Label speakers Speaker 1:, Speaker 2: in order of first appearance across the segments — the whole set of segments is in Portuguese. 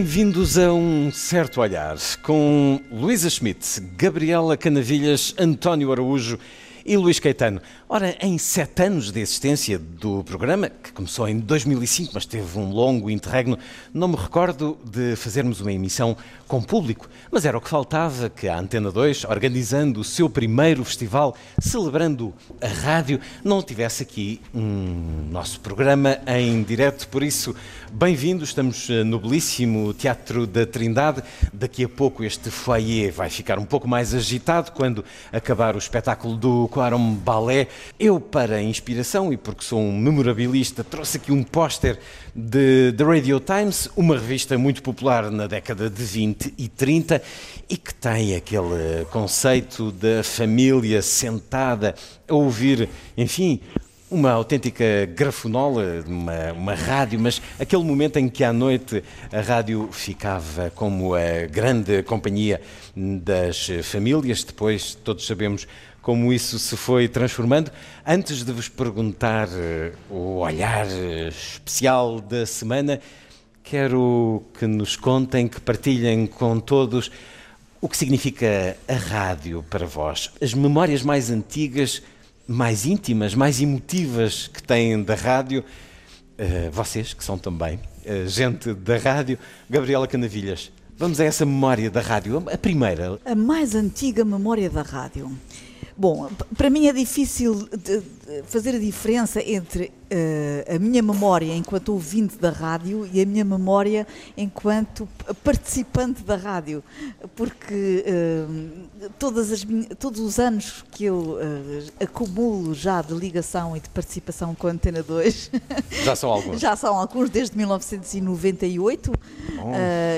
Speaker 1: Bem-vindos a um certo olhar com Luísa Schmidt, Gabriela Canavilhas, António Araújo e Luís Caetano. Ora, em sete anos de existência do programa, que começou em 2005, mas teve um longo interregno, não me recordo de fazermos uma emissão com público, mas era o que faltava que a Antena 2, organizando o seu primeiro festival, celebrando a rádio, não tivesse aqui um nosso programa em direto. Por isso, bem-vindos, estamos eh, no belíssimo Teatro da Trindade. Daqui a pouco este foyer vai ficar um pouco mais agitado quando acabar o espetáculo do Quarom Ballet. Eu, para inspiração e porque sou um memorabilista, trouxe aqui um póster de The Radio Times, uma revista muito popular na década de 20 e 30 e que tem aquele conceito da família sentada a ouvir, enfim, uma autêntica grafonola, uma, uma rádio, mas aquele momento em que à noite a rádio ficava como a grande companhia das famílias, depois todos sabemos como isso se foi transformando. Antes de vos perguntar uh, o olhar uh, especial da semana, quero que nos contem, que partilhem com todos o que significa a rádio para vós. As memórias mais antigas, mais íntimas, mais emotivas que têm da rádio. Uh, vocês, que são também gente da rádio. Gabriela Canavilhas, vamos a essa memória da rádio, a primeira.
Speaker 2: A mais antiga memória da rádio. Bom, para mim é difícil fazer a diferença entre uh, a minha memória enquanto ouvinte da rádio e a minha memória enquanto participante da rádio, porque uh, todas as, todos os anos que eu uh, acumulo já de ligação e de participação com a Antena 2
Speaker 1: já são alguns,
Speaker 2: já são alguns desde 1998 oh.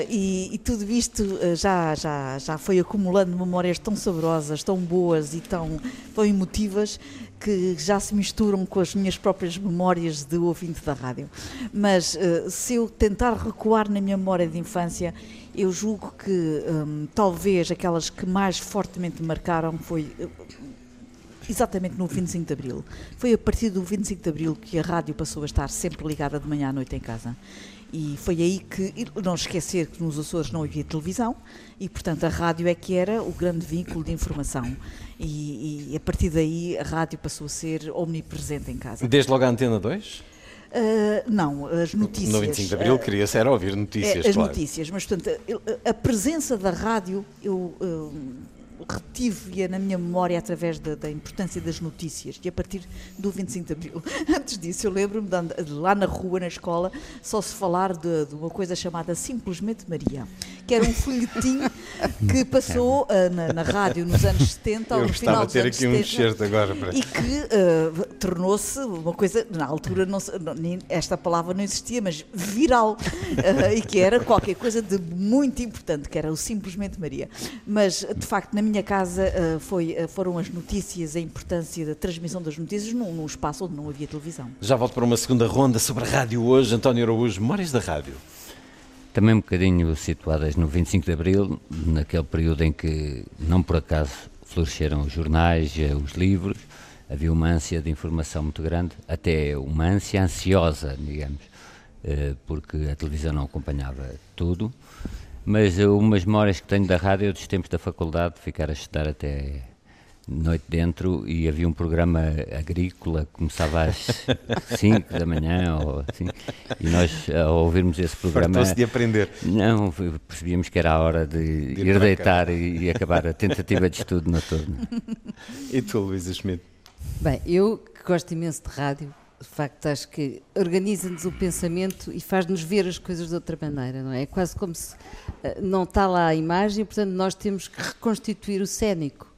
Speaker 2: e, e, tudo isto já, já, já foi acumulando memórias tão saborosas, tão boas e tão, tão emotivas que já se misturam com as minhas próprias memórias de ouvinte da rádio. Mas uh, se eu tentar recuar na minha memória de infância, eu julgo que um, talvez aquelas que mais fortemente marcaram foi uh, exatamente no 25 de Abril. Foi a partir do 25 de Abril que a rádio passou a estar sempre ligada de manhã à noite em casa. E foi aí que, não esquecer que nos Açores não havia televisão e, portanto, a rádio é que era o grande vínculo de informação. E, e a partir daí a rádio passou a ser omnipresente em casa.
Speaker 1: Desde logo a Antena 2? Uh,
Speaker 2: ah, não, as notícias.
Speaker 1: No 25 de Abril uh, queria-se era ouvir notícias,
Speaker 2: uh, As
Speaker 1: claro.
Speaker 2: notícias, mas portanto a, a presença da rádio, eu retive-a na minha memória através da, da, importância das notícias e a partir do 25 de Abril. Antes disso, eu lembro-me de, lá na rua, na escola, só se falar de, de, uma coisa chamada Simplesmente Maria, que era um folhetim que passou uh, na, na, rádio nos anos 70,
Speaker 1: eu
Speaker 2: no final
Speaker 1: dos ter
Speaker 2: anos
Speaker 1: aqui
Speaker 2: 70,
Speaker 1: um excerto agora para...
Speaker 2: e que uh, tornou-se uma coisa, na altura não, esta palavra não existia, mas viral, uh, e que era qualquer coisa de muito importante, que era o Simplesmente Maria. Mas, de facto, na minha casa uh, foi, uh, foram as notícias, a importância da transmissão das notícias num, num, espaço onde não havia televisão.
Speaker 1: Já volto para uma segunda ronda sobre a rádio hoje. António Araújo, memórias da rádio.
Speaker 3: Também um bocadinho situadas no 25 de Abril, naquele período em que, não por acaso, floresceram os jornais, eh, os livros, havia uma ânsia de informação muito grande, até uma ânsia ansiosa, digamos, porque a televisão não acompanhava tudo mas umas memórias que tenho da rádio dos tempos da faculdade, de ficar a estudar até noite dentro e havia um programa agrícola que começava às 5 da manhã ou assim, e nós ao ouvirmos esse programa
Speaker 1: de aprender.
Speaker 3: não, percebíamos que era a hora de, de ir, ir deitar e, e, acabar a tentativa de estudo noturno.
Speaker 1: E tu Luísa Schmidt?
Speaker 4: Bem, eu que gosto imenso de rádio de facto, acho que organiza-nos o pensamento e faz-nos ver as coisas de outra maneira, não é? É quase como se uh, não está lá a imagem, portanto, nós temos que reconstituir o cénico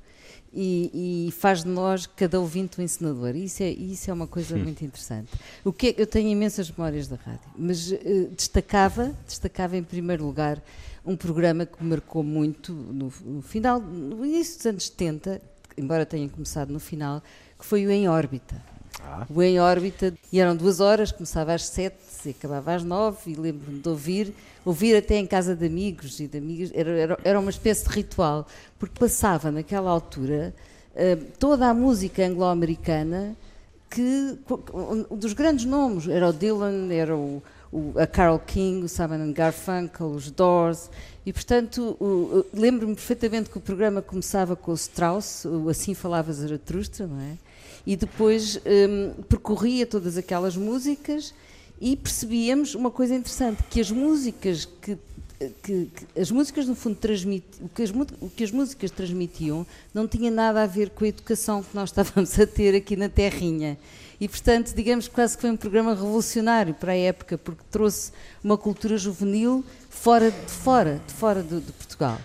Speaker 4: e, e faz de nós, cada ouvinte, um encenador. Isso é, isso é uma coisa muito interessante. O que é, eu tenho imensas memórias da rádio, mas uh, destacava, destacava em primeiro lugar um programa que me marcou muito no, no final, no início dos anos 70, embora tenha começado no final, que foi o Em Órbita.
Speaker 1: Ah.
Speaker 4: O Em Órbita, e eram duas horas, começava às sete e acabava às nove, e lembro-me de ouvir, ouvir até em casa de amigos e de amigas, era, era, era uma espécie de ritual, porque passava naquela altura uh, toda a música anglo-americana que, dos grandes nomes, era o Dylan, era o, o, a Carole King, o Simon Garfunkel, os Doors, e portanto lembro-me perfeitamente que o programa começava com o Strauss, o Assim Falava Zaratustra, não é? E depois um, percorria todas aquelas músicas e percebíamos uma coisa interessante, que as músicas que que, que, as músicas no fundo transmitiam, o que, as, o que as músicas transmitiam não tinha nada a ver com a educação que nós estávamos a ter aqui na Terrinha. E, portanto, digamos quase que foi um programa revolucionário para a época, porque trouxe uma cultura juvenil fora de fora, de fora de, de Portugal.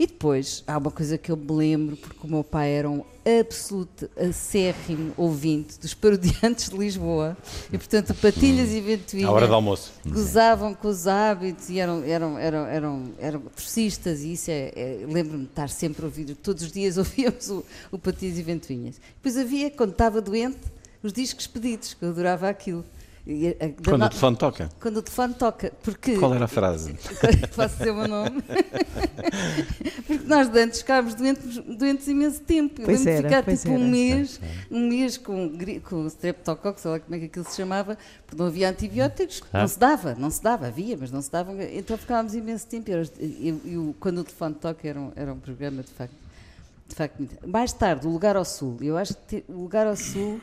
Speaker 4: E depois, há uma coisa que eu me lembro, porque o meu pai era um absoluto acérrimo ouvinte dos parodiantes de Lisboa. E, portanto, Patilhas e Ventoinha...
Speaker 1: À hora do almoço.
Speaker 4: Gozavam com os hábitos e eram, eram, eram, eram, eram torcistas e isso é... é Lembro-me de estar sempre a ouvir, todos os dias ouvíamos o, o Patilhas e Ventoinhas. Depois havia, quando estava doente, os discos pedidos, que eu adorava aquilo.
Speaker 1: Quando o telefone toca?
Speaker 4: Quando o telefone toca. Porque,
Speaker 1: Qual era a frase?
Speaker 4: Posso dizer o meu nome? porque nós antes ficávamos doentes, doentes imenso tempo.
Speaker 2: Pois
Speaker 4: eu lembro de ficar
Speaker 2: tipo
Speaker 4: era. um mês, um mês com, com streptococcus, sei lá como é que aquilo se chamava, porque não havia antibióticos, ah. não se dava, não se dava, havia, mas não se dava, então ficávamos imenso tempo. Eu, eu, eu, quando o telefone toca era um, era um programa de facto. De facto, mais tarde, o Lugar ao Sul. Eu acho que o Lugar ao Sul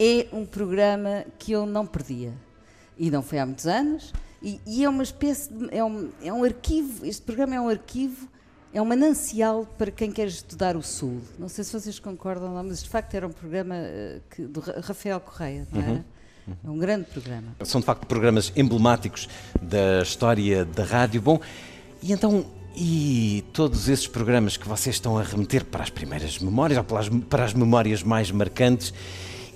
Speaker 4: é um programa que eu não perdia. E não foi há muitos anos. E, e é uma espécie de. É um, é um arquivo. Este programa é um arquivo, é um manancial para quem quer estudar o Sul. Não sei se vocês concordam, não, mas de facto era um programa uh, que, do Rafael Correia, não era? Uhum. É um grande programa.
Speaker 1: São de facto programas emblemáticos da história da rádio. Bom, e então e todos esses programas que vocês estão a remeter para as primeiras memórias, ou para as, para as memórias mais marcantes,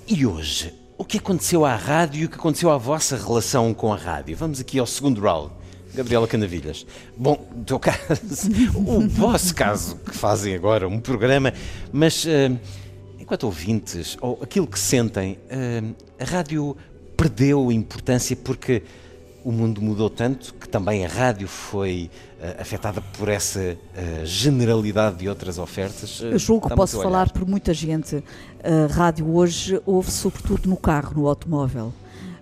Speaker 1: e hoje, o que aconteceu à rádio e o que aconteceu à vossa relação com a rádio? Vamos aqui ao segundo round. Gabriela Canavilhas. Bom, teu caso, o vosso caso, que fazem agora um programa, mas uh, enquanto ouvintes, ou aquilo que sentem, uh, a rádio perdeu importância porque o mundo mudou tanto que também a rádio foi uh, afetada por essa uh, generalidade de outras ofertas.
Speaker 2: Uh, Eu julgo que posso falar por muita gente. A rádio hoje ouve sobretudo no carro, no automóvel.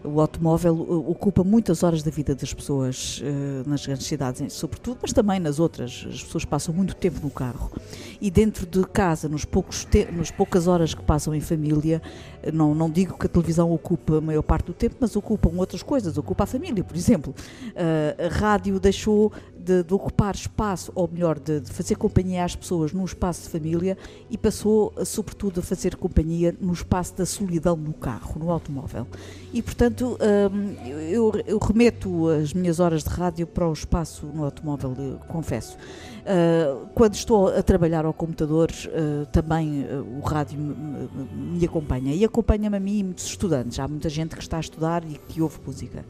Speaker 2: O automóvel uh, ocupa muitas horas da vida das pessoas uh, nas grandes cidades, sobretudo, mas também nas outras. As pessoas passam muito tempo no carro. E dentro de casa, nos, poucos nos poucas horas que passam em família, uh, não, não digo que a televisão ocupa a maior parte do tempo, mas ocupam outras coisas, ocupa a família, por exemplo. A rádio deixou de, de, ocupar espaço, ou melhor, de, de, fazer companhia às pessoas num espaço de família e passou, sobretudo, a fazer companhia no espaço da solidão no carro, no automóvel. E, portanto, hum, eu, eu, remeto as minhas horas de rádio para o espaço no automóvel, confesso. Uh, quando estou a trabalhar ao computador, uh, também uh, o rádio me, me acompanha. E acompanha-me a mim e muitos estudantes. Há muita gente que está a estudar e que ouve música.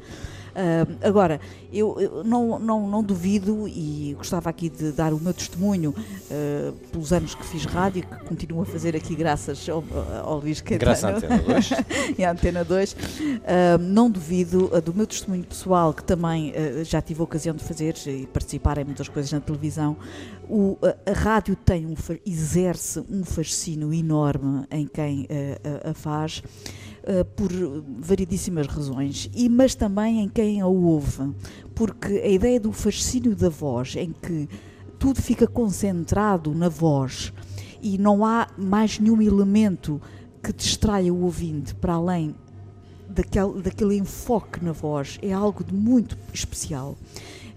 Speaker 2: Uh, agora, eu, eu, não, não, não duvido e gostava aqui de dar o meu testemunho uh, pelos anos que fiz rádio, que continuo a fazer aqui graças ao, ao Luís Caetano.
Speaker 1: Graças à Antena 2.
Speaker 2: e à Antena 2. Uh, não duvido do meu testemunho pessoal, que também já tive a ocasião de fazer e participar em muitas coisas na televisão. O, a, rádio tem um, exerce um fascínio enorme em quem a, a faz. Uh, por variedíssimas razões, e, mas também em quem a ouve, porque a ideia do fascínio da voz, em que tudo fica concentrado na voz e não há mais nenhum elemento que distraia o ouvinte para além daquele, daquele enfoque na voz, é algo de muito especial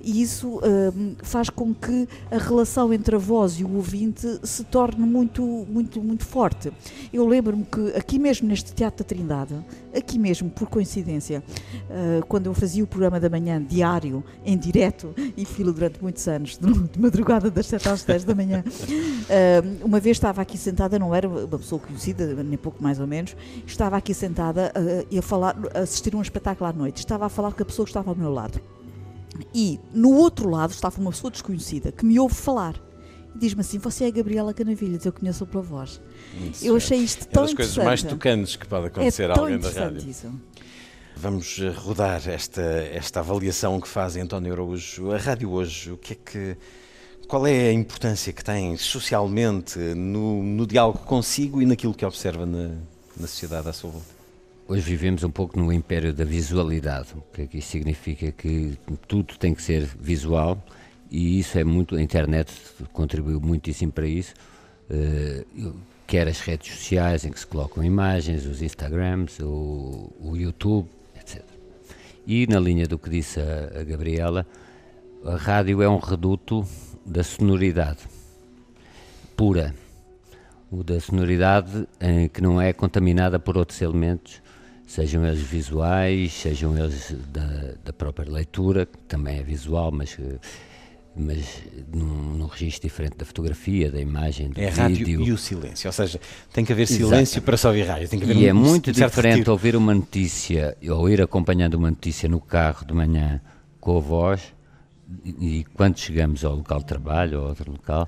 Speaker 2: e isso um, faz com que a relação entre a voz e o ouvinte se torne muito, muito, muito forte. Eu lembro-me que aqui mesmo neste Teatro da Trindade, aqui mesmo, por coincidência, uh, quando eu fazia o programa da manhã diário, em direto, e filo durante muitos anos, de madrugada das 7 às 10 da manhã, uh, uma vez estava aqui sentada, não era uma pessoa conhecida, nem pouco mais ou menos, estava aqui sentada uh, e a falar, a assistir um espetáculo à noite, estava a falar com a pessoa que estava ao meu lado. E no outro lado estava uma pessoa desconhecida que me ouve falar. e diz-me assim: Você é a Gabriela Canavilhas, eu conheço pela voz.
Speaker 1: Isso
Speaker 2: eu
Speaker 1: é.
Speaker 2: achei isto
Speaker 1: É
Speaker 2: tão
Speaker 1: das coisas
Speaker 2: interessante.
Speaker 1: mais tocantes que pode acontecer
Speaker 2: é
Speaker 1: a alguém da
Speaker 2: interessante
Speaker 1: rádio.
Speaker 2: isso.
Speaker 1: Vamos eh, rodar esta, esta avaliação que faz António Araújo. A rádio hoje, o que é que. Qual é a importância que tem socialmente no, no diálogo consigo e naquilo que observa na, na sociedade à sua volta?
Speaker 3: Hoje vivemos um pouco no império da visualidade, o que é significa? Que tudo tem que ser visual e isso é muito, a internet contribuiu muitíssimo para isso, eh, quer as redes sociais em que se colocam imagens, os Instagrams, o, o YouTube, etc. E na linha do que disse a, a Gabriela, a rádio é um reduto da sonoridade pura, o da sonoridade em que não é contaminada por outros elementos, sejam eles visuais, sejam eles da, da própria leitura, que também é visual, mas, mas num, num registro diferente da fotografia, da imagem, do
Speaker 1: É
Speaker 3: vídeo.
Speaker 1: e o silêncio. Ou seja, tem que haver silêncio para só ouvir rádio. Tem que haver
Speaker 3: E
Speaker 1: um,
Speaker 3: é muito
Speaker 1: um
Speaker 3: diferente
Speaker 1: retiro.
Speaker 3: ouvir uma notícia ou ir acompanhando uma notícia no carro de manhã com a voz e, e quando chegamos ao local de trabalho ou outro local,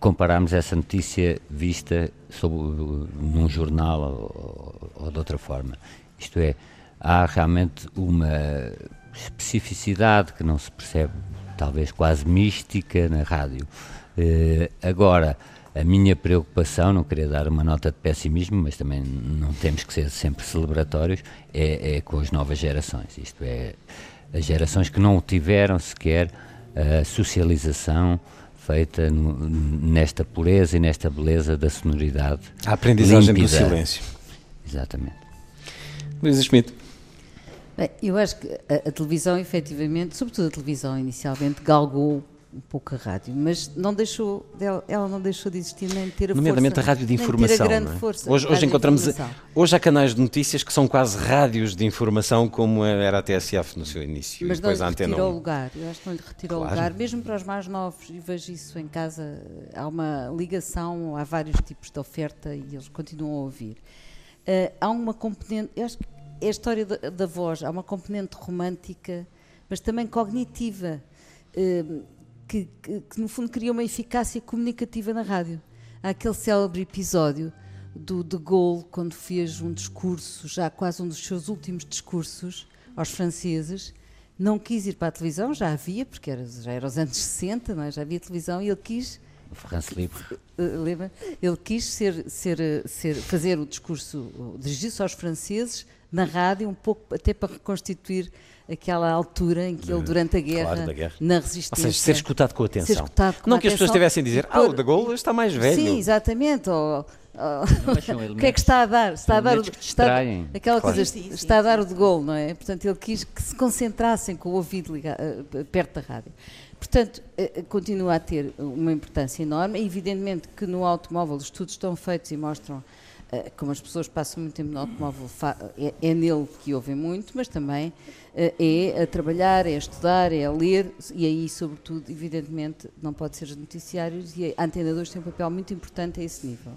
Speaker 3: compararmos essa notícia vista num jornal ou, ou de outra forma. Isto é, há realmente uma especificidade que não se percebe, talvez quase mística na rádio. Eh, agora, a minha preocupação, não queria dar uma nota de pessimismo, mas também não temos que ser sempre celebratórios, é, é com as novas gerações. Isto é, as gerações que não tiveram sequer a socialização feita no- nesta pureza e nesta beleza da sonoridade.
Speaker 1: A aprendizagem do
Speaker 3: límpida.
Speaker 1: silêncio.
Speaker 3: Exatamente.
Speaker 1: Luísa Schmidt.
Speaker 4: Bem, eu acho que a, a televisão, efetivamente, sobretudo a televisão inicialmente, galgou um pouco a rádio, mas não deixou, ela não deixou de existir nem de ter a
Speaker 1: Nomeadamente
Speaker 4: força,
Speaker 1: a rádio de informação. não é?
Speaker 4: força.
Speaker 1: Hoje, hoje encontramos. Hoje há canais de notícias que são quase rádios de informação, como era a TSF no seu início.
Speaker 4: Mas
Speaker 1: e
Speaker 4: não
Speaker 1: depois
Speaker 4: lhe
Speaker 1: a antena.
Speaker 4: retira o
Speaker 1: 1.
Speaker 4: lugar. Eu acho que não lhe retira o
Speaker 1: Claro.
Speaker 4: lugar, mesmo para os mais novos, e vejo isso em casa. Há uma ligação, há vários tipos de oferta e eles continuam a ouvir. Eh, há uma componente, eu acho que é a história da, da voz, há uma componente romântica, mas também cognitiva, eh, que, que- que, no fundo cria uma eficácia comunicativa na rádio. Há aquele célebre episódio do De Gaulle, quando fez um discurso, já quase um dos seus últimos discursos aos franceses, não quis ir para a televisão, já havia, porque era, já era os anos 60, não é? já havia televisão, e ele quis
Speaker 3: France Livre.
Speaker 4: Uh, lembra? Ele quis ser, ser, uh, ser, fazer o discurso, dirigir-se aos franceses na rádio, um pouco até para reconstituir aquela altura em que ele, durante a guerra,
Speaker 1: claro, guerra.
Speaker 4: na
Speaker 1: Ou
Speaker 4: resistência.
Speaker 1: seja, ser escutado com atenção.
Speaker 4: escutado com
Speaker 1: não que as pessoas estivessem a dizer, ah, o da Gaulle está mais velho.
Speaker 4: Sim, exatamente. Ou, ou- o que é que está a dar? Está a dar o, está, aquela
Speaker 1: Claro.
Speaker 4: coisa,
Speaker 2: Sim, sim,
Speaker 4: está a
Speaker 2: sim,
Speaker 4: dar o de gol, não é? Portanto, ele quis que se concentrassem com o ouvido liga- eh, perto da rádio. Portanto, eh, eh, continua a ter uma importância enorme. Evidentemente que no automóvel os estudos estão feitos e mostram eh, como as pessoas passam muito tempo no automóvel, fa- é, nele que ouvem muito, mas também eh, é a trabalhar, é a estudar, é a ler, e aí, sobretudo, evidentemente, não pode ser os noticiários, e a Antena 2 tem um papel muito importante a esse nível.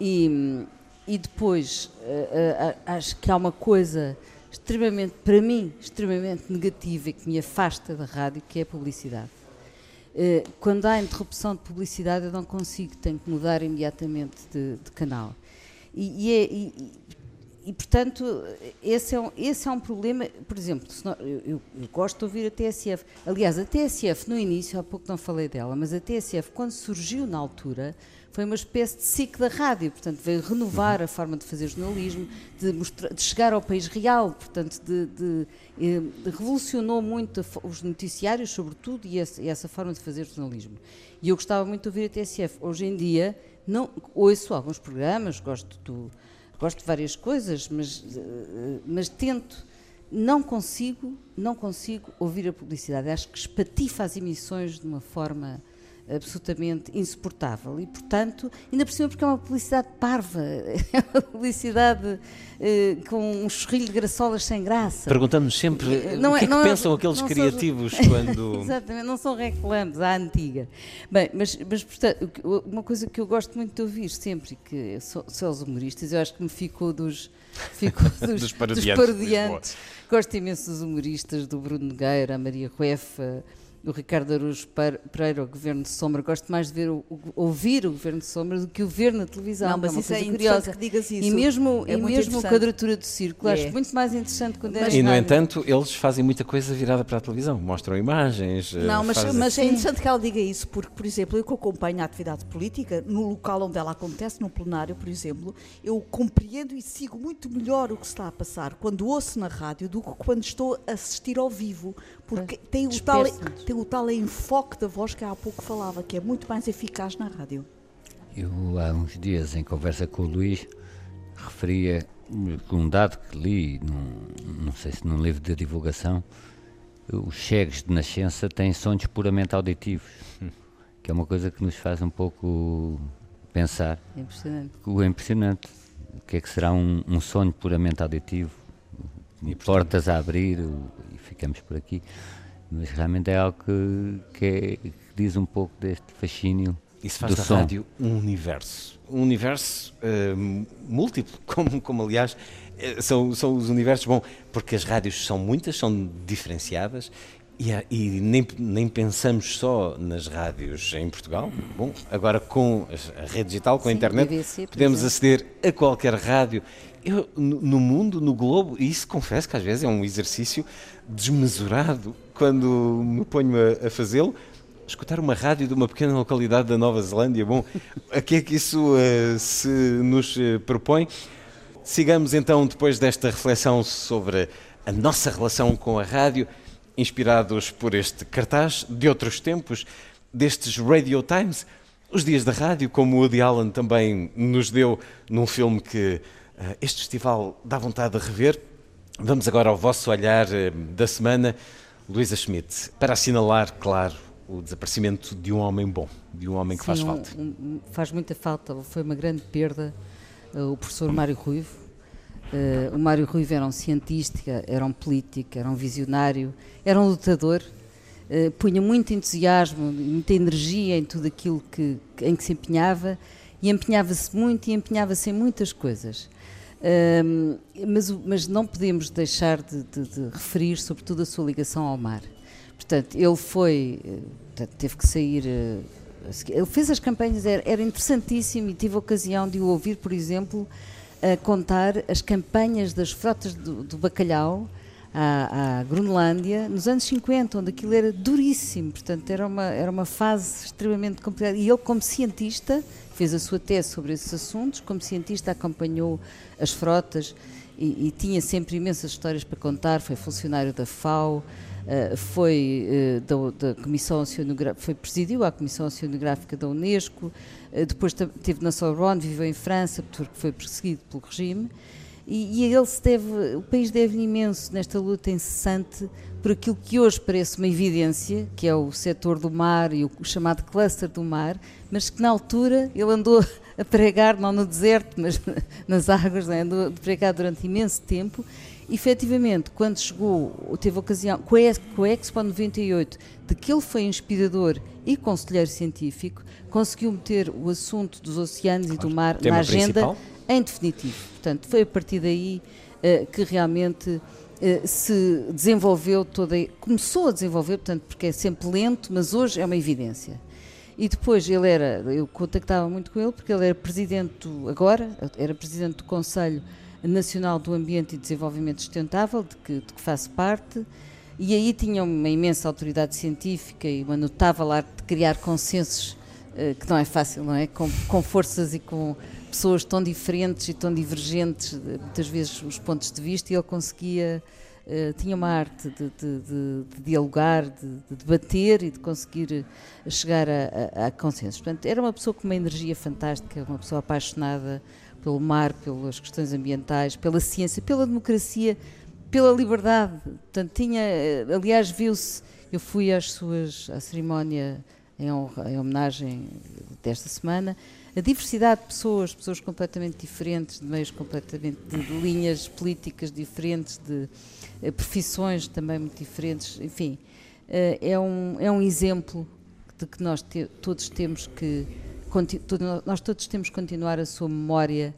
Speaker 4: E, e depois, eh, eh, acho que há uma coisa extremamente, para mim, extremamente negativa e que me afasta da rádio, que é a publicidade. Eh, Quando há interrupção de publicidade, eu não consigo, tenho que mudar imediatamente de, de canal. E, e é- e- e- e, portanto, esse é, um, esse é um problema. Por exemplo, não- eu, eu- eu gosto de ouvir a TSF. Aliás, a TSF, no início, há pouco não falei dela, mas a TSF, quando surgiu na altura, foi uma espécie de SIC da rádio. Portanto, veio renovar a forma de fazer jornalismo, de, mostrar- de chegar ao país real. Portanto, de, de, eh, de- revolucionou muito os noticiários, sobretudo, e essa, e essa forma de fazer jornalismo. E eu gostava muito de ouvir a TSF. Hoje em dia, não, ouço alguns programas, gosto do gosto de várias coisas, mas, eh, mas tento, não consigo, não consigo ouvir a publicidade. Acho que espatifa as emissões de uma forma absolutamente insuportável e, portanto, ainda por cima porque é uma publicidade parva, é uma publicidade eh, com um chorrilho de graçolas sem graça.
Speaker 1: Perguntamos sempre
Speaker 4: Não
Speaker 1: o
Speaker 4: é-
Speaker 1: que é que
Speaker 4: é-
Speaker 1: pensam aqueles
Speaker 4: são-
Speaker 1: criativos quando.
Speaker 4: Exatamente, não são reclames, à antiga. Bem, mas, mas portanto, uma coisa que eu gosto muito de ouvir sempre, que são, os humoristas, eu acho que me ficou dos, ficou dos,
Speaker 1: Dos parodiantes de
Speaker 4: parodiantes. Gosto imenso dos humoristas, do Bruno Nogueira, a Maria Ruefa, o Ricardo Araújo Pereira, o Governo de Sombra. Gosto mais de ver ouvir o Governo de Sombra do que o ver na televisão.
Speaker 2: Não, mas
Speaker 4: é
Speaker 2: isso é
Speaker 4: curiosa.
Speaker 2: que digas isso.
Speaker 4: E mesmo, é e mesmo a quadratura do círculo, é. acho muito mais interessante quando é
Speaker 1: E, no entanto, eles fazem muita coisa virada para a televisão. Mostram imagens.
Speaker 2: Eh, não, mas, mas é interessante que ela diga isso, porque, por exemplo, eu que acompanho a atividade política, no local onde ela acontece, no plenário, por exemplo, eu compreendo e sigo muito melhor o que está a passar quando ouço na rádio do que quando estou a assistir ao vivo porque tem o, tal, tem o tal enfoque da voz que há pouco falava, que é muito mais eficaz na rádio.
Speaker 3: Eu, há uns dias, em conversa com o Luís, referia um dado que li, num, não sei se num livro de divulgação, os cegos de nascença têm sonhos puramente auditivos, que é uma coisa que nos faz um pouco pensar.
Speaker 4: É impressionante.
Speaker 3: O é impressionante. O que é que será um, um sonho puramente auditivo? E, portas a abrir, ficamos por aqui. Mas realmente é algo que, que, é, que diz um pouco deste fascínio.
Speaker 1: Isso faz
Speaker 3: da
Speaker 1: som. rádio um universo. Um universo uh, múltiplo, como, como aliás eh, são, são os universos, bom, porque as rádios são muitas, são diferenciadas e, e, nem, nem pensamos só nas rádios em Portugal. Bom, agora com a rede digital, com Sim, a internet, BBC, podemos aceder a qualquer rádio eu, no mundo, no globo, e isso confesso que às vezes é um exercício desmesurado quando me ponho a, a fazê-lo. Escutar uma rádio de uma pequena localidade da Nova Zelândia, bom, a que é que isso uh, se nos uh, propõe? Sigamos então, depois desta reflexão sobre a nossa relação com a rádio, inspirados por este cartaz de outros tempos, destes Radio Times, os dias da rádio, como o Woody Allen também nos deu num filme que eh, este festival dá vontade de rever. Vamos agora ao vosso olhar da semana, Luísa Schmidt, para assinalar, claro, o desaparecimento de um homem bom, de um homem que
Speaker 4: Sim,
Speaker 1: faz falta.
Speaker 4: Um, um, faz muita falta, foi uma grande perda uh, o professor Mário Ruivo. Uh, o Mário Ruivo era um cientista, era um político, era um visionário, era um lutador, uh, punha muito entusiasmo, muita energia em tudo aquilo que, em que se empenhava e empenhava-se muito e empenhava-se em muitas coisas mas, mas, não podemos deixar de, de, de, referir, sobretudo, a sua ligação ao mar. Portanto, ele foi, eh, teve que sair. Eh, ele fez as campanhas, era, era interessantíssimo e tive a ocasião de o ouvir, por exemplo, a contar as campanhas das frotas do, do bacalhau à, à, Groenlândia nos anos 50, onde aquilo era duríssimo, portanto era uma, era uma fase extremamente complicada. E ele, como cientista, fez a sua tese sobre esses assuntos, como cientista acompanhou as frotas e, e tinha sempre imensas histórias para contar, foi funcionário da FAO, uh, foi, uh, da, da, Comissão Oceanográfica, foi presidiu a Comissão Oceanográfica da Unesco, uh, depois esteve na Sorbonne, viveu em França, porque foi perseguido pelo regime, e, e ele se deve, o país deve imenso nesta luta incessante por aquilo que hoje parece uma evidência, que é o setor do mar e o chamado cluster do mar, mas que na altura ele andou a pregar, não no deserto, mas nas águas, né? andou a pregar durante imenso tempo. E, efetivamente, quando chegou, teve ocasião, com a Expo 98, de que ele foi inspirador e conselheiro científico, conseguiu meter o assunto dos oceanos claro. e do mar na agenda
Speaker 1: principal.
Speaker 4: em definitivo. Portanto, foi a partir daí uh, que realmente se desenvolveu toda, começou a desenvolver, portanto, porque é sempre lento, mas hoje é uma evidência. E depois ele era, eu contactava muito com ele porque ele era presidente, agora, era presidente do Conselho Nacional do Ambiente e Desenvolvimento Sustentável, de que, de que faço parte, e aí tinha uma imensa autoridade científica e uma notável arte de criar consensos, eh, que não é fácil, não é? Com, com forças e com pessoas tão diferentes e tão divergentes, muitas vezes, os pontos de vista, e ele conseguia. Uh, tinha uma arte de, de, de, de dialogar, de, debater e de conseguir chegar a, a, a consensos. Portanto, era uma pessoa com uma energia fantástica, uma pessoa apaixonada pelo mar, pelas questões ambientais, pela ciência, pela democracia, pela liberdade. Portanto, tinha, eh, aliás, viu-se, eu fui às suas, à cerimónia em, honra, em homenagem desta semana, a diversidade de pessoas, pessoas completamente diferentes, de meios completamente, de, de linhas políticas diferentes, de uh, profissões também muito diferentes, enfim, uh, é, um, é um exemplo de que nós te, todos temos que, nós todos temos que continuar a sua memória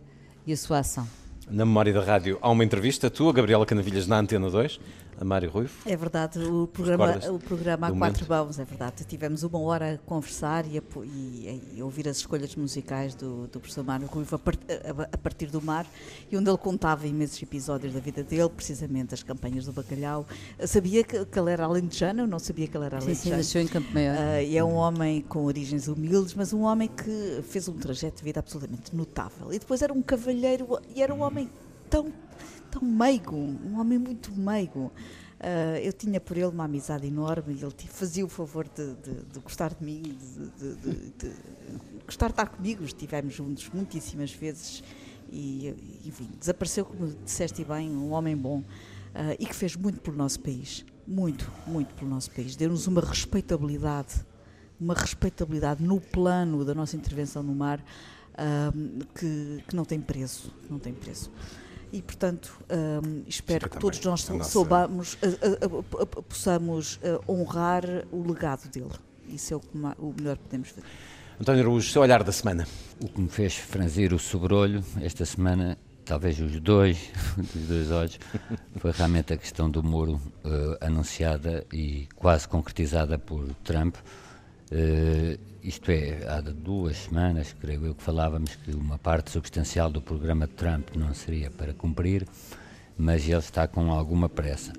Speaker 4: e a sua ação.
Speaker 1: Na memória da rádio há uma entrevista tua, Gabriela Canavilhas, na Antena 2, a Mário Ruivo.
Speaker 2: É verdade, o programa, o programa a quatro mãos, é verdade. Tivemos uma hora a conversar e a, e, e ouvir as escolhas musicais do, do professor Mário Ruivo a, part, a, a, partir do mar, e onde ele contava imensos episódios da vida dele, precisamente as campanhas do bacalhau. Eu sabia que, que ele era alentejano, não sabia que ele era alentejano.
Speaker 4: Sim, sim, nasceu em Campo Maior. Uh,
Speaker 2: e é um homem com origens humildes, mas um homem que fez um trajeto de vida absolutamente notável. E depois era um cavalheiro, e era um homem tão tão meigo, um homem muito meigo. Uh, eu tinha por ele uma amizade enorme e ele fazia o favor de, de, de gostar de mim, de, de, gostar de estar comigo. Estivemos juntos muitíssimas vezes e, enfim, desapareceu, como disseste bem, um homem bom uh, e que fez muito pelo nosso país. Muito, muito pelo nosso país. Deu-nos uma respeitabilidade, uma respeitabilidade no plano da nossa intervenção no mar uh, que, que não tem preço. Não tem preço e, portanto, um, espero que todos nós soubamos, uh, uh, uh, possamos honrar o legado dele. Isso é o, que, o melhor que podemos fazer.
Speaker 1: António Araújo, seu olhar da semana.
Speaker 3: O que me fez franzir o sobrolho esta semana, talvez os dois, dos dois olhos, foi realmente a questão do muro anunciada e quase concretizada por Trump. Uh, isto é, há duas semanas, creio eu, que falávamos que uma parte substancial do programa de Trump não seria para cumprir, mas ele está com alguma pressa.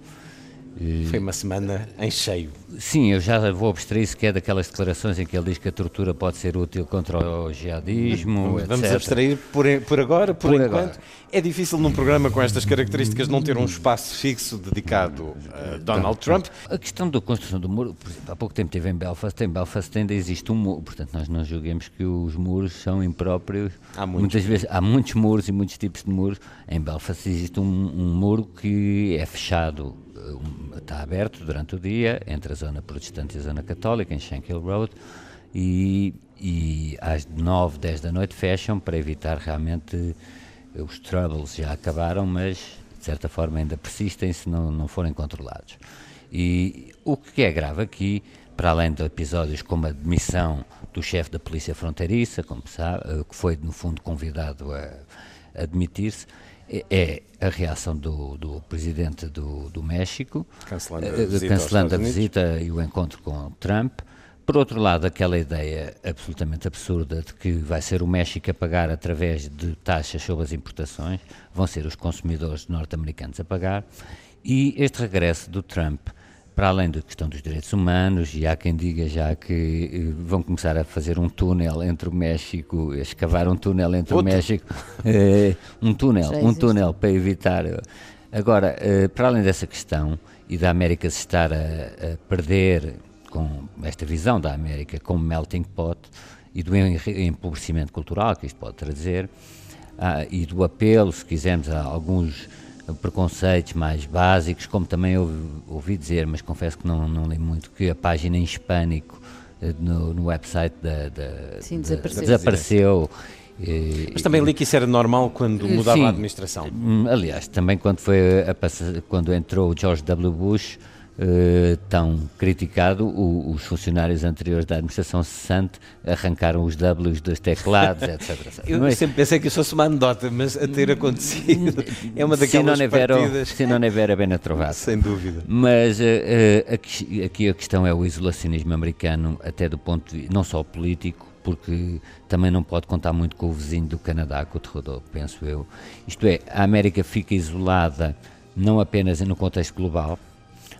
Speaker 1: Foi uma semana em cheio.
Speaker 3: Sim, eu já vou abstrair-se que é daquelas declarações em que ele diz que a tortura pode ser útil contra o jihadismo,
Speaker 1: Vamos etc. abstrair por, por agora, por, por enquanto. Agora. É difícil num programa com estas características não ter um espaço fixo dedicado a Donald Trump.
Speaker 3: A questão da construção do muro, por exemplo, há pouco tempo teve em Belfast, em Belfast ainda existe um muro, portanto nós não julguemos que os muros são impróprios. Há Muitas vezes há muitos muros e muitos tipos de muros. Em Belfast existe um, um muro que é fechado está aberto durante o dia entre a zona protestante e a zona católica, em Shankill Road, e, e às 9, 10 da noite fecham para evitar realmente os troubles já acabaram, mas de certa forma ainda persistem se não, não forem controlados. E o que é grave aqui, para além de episódios como a demissão do chefe da polícia fronteiriça, como sabe, eh, que foi no fundo convidado a admitir-se, é, é a reação do, do presidente do, do México,
Speaker 1: cancelando, a eh, visita,
Speaker 3: cancelando a visita e o encontro com Trump. Por outro lado, aquela ideia absolutamente absurda de que vai ser o México a pagar através de taxas sobre as importações, vão ser os consumidores norte-americanos a pagar, e este regresso do Trump para além da questão dos direitos humanos, e há quem diga já que eh, vão começar a fazer um túnel entre o México, a escavar um túnel entre Outro. o México, eh, um túnel, um túnel para evitar. Agora, eh, para além dessa questão e da América se estar a, a perder com esta visão da América como melting pot e do empobrecimento cultural que isto pode trazer, ah, e do apelo, se quisermos, a alguns preconceitos mais básicos, como também ouvi, ouvi dizer, mas confesso que não, não li muito, que a página em hispânico eh, no, no website da, da,
Speaker 4: Sim, desapareceu.
Speaker 3: desapareceu.
Speaker 1: Mas também li que isso era normal quando mudava Sim, a administração.
Speaker 3: Hum, aliás, também quando, foi a, quando entrou o George W. Bush, uh, tão criticado, o, os funcionários anteriores da administração cessante arrancaram os Ws dos teclados, etc.
Speaker 1: Eu é? sempre pensei que isso fosse uma anedota, mas a ter acontecido é uma daquelas se não partidas...
Speaker 3: Se não é bem trovado.
Speaker 1: Sem dúvida.
Speaker 3: Mas uh, aqui, aqui a questão é o isolacionismo americano, até do ponto de não só político, porque também não pode contar muito com o vizinho do Canadá, com o terrador, penso eu. Isto é, a América fica isolada não apenas no contexto global,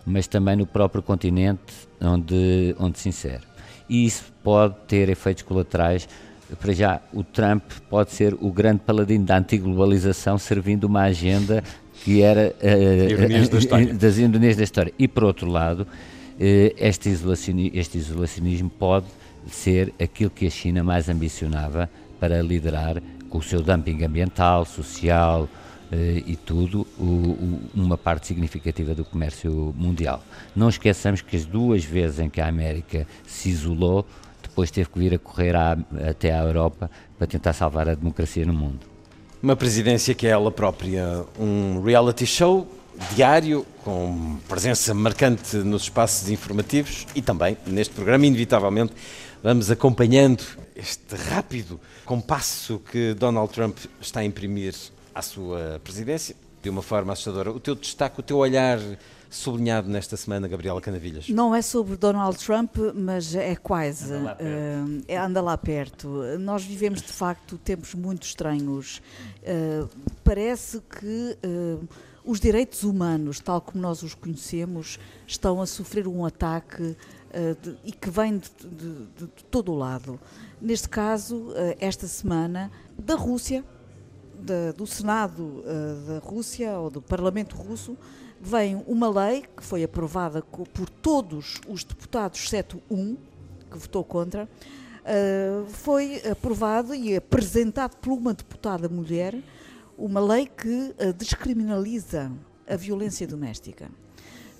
Speaker 3: mas também no próprio continente onde, onde se insere. E isso pode ter efeitos colaterais. Para já, o Trump pode ser o grande paladino da antiglobalização, servindo uma agenda que era
Speaker 1: uh,
Speaker 3: das ironias da história. E, por outro lado, uh, este, isolacionismo, este isolacionismo pode ser aquilo que a China mais ambicionava para liderar com o seu dumping ambiental, social, e tudo o, o, uma parte significativa do comércio mundial. Não esqueçamos que as duas vezes em que a América se isolou, depois teve que vir a correr à, até à Europa para tentar salvar a democracia no mundo.
Speaker 1: Uma presidência que é ela própria um reality show diário, com presença marcante nos espaços informativos e também neste programa, inevitavelmente, vamos acompanhando este rápido compasso que Donald Trump está a imprimir à sua presidência, de uma forma assustadora. O teu destaque, o teu olhar sublinhado nesta semana, Gabriela Canavilhas?
Speaker 2: Não é sobre Donald Trump, mas é quase. Anda lá, uh, é, anda lá perto. Nós vivemos, de facto, tempos muito estranhos. Uh, parece que uh, os direitos humanos, tal como nós os conhecemos, estão a sofrer um ataque de, e que vem de, de, de, todo o lado. Neste caso, esta semana, da Rússia, do Senado da Rússia, ou do Parlamento Russo, vem uma lei que foi aprovada por todos os deputados, exceto um, que votou contra, uh, foi aprovado e apresentado por uma deputada mulher uma lei que uh, descriminaliza a violência doméstica.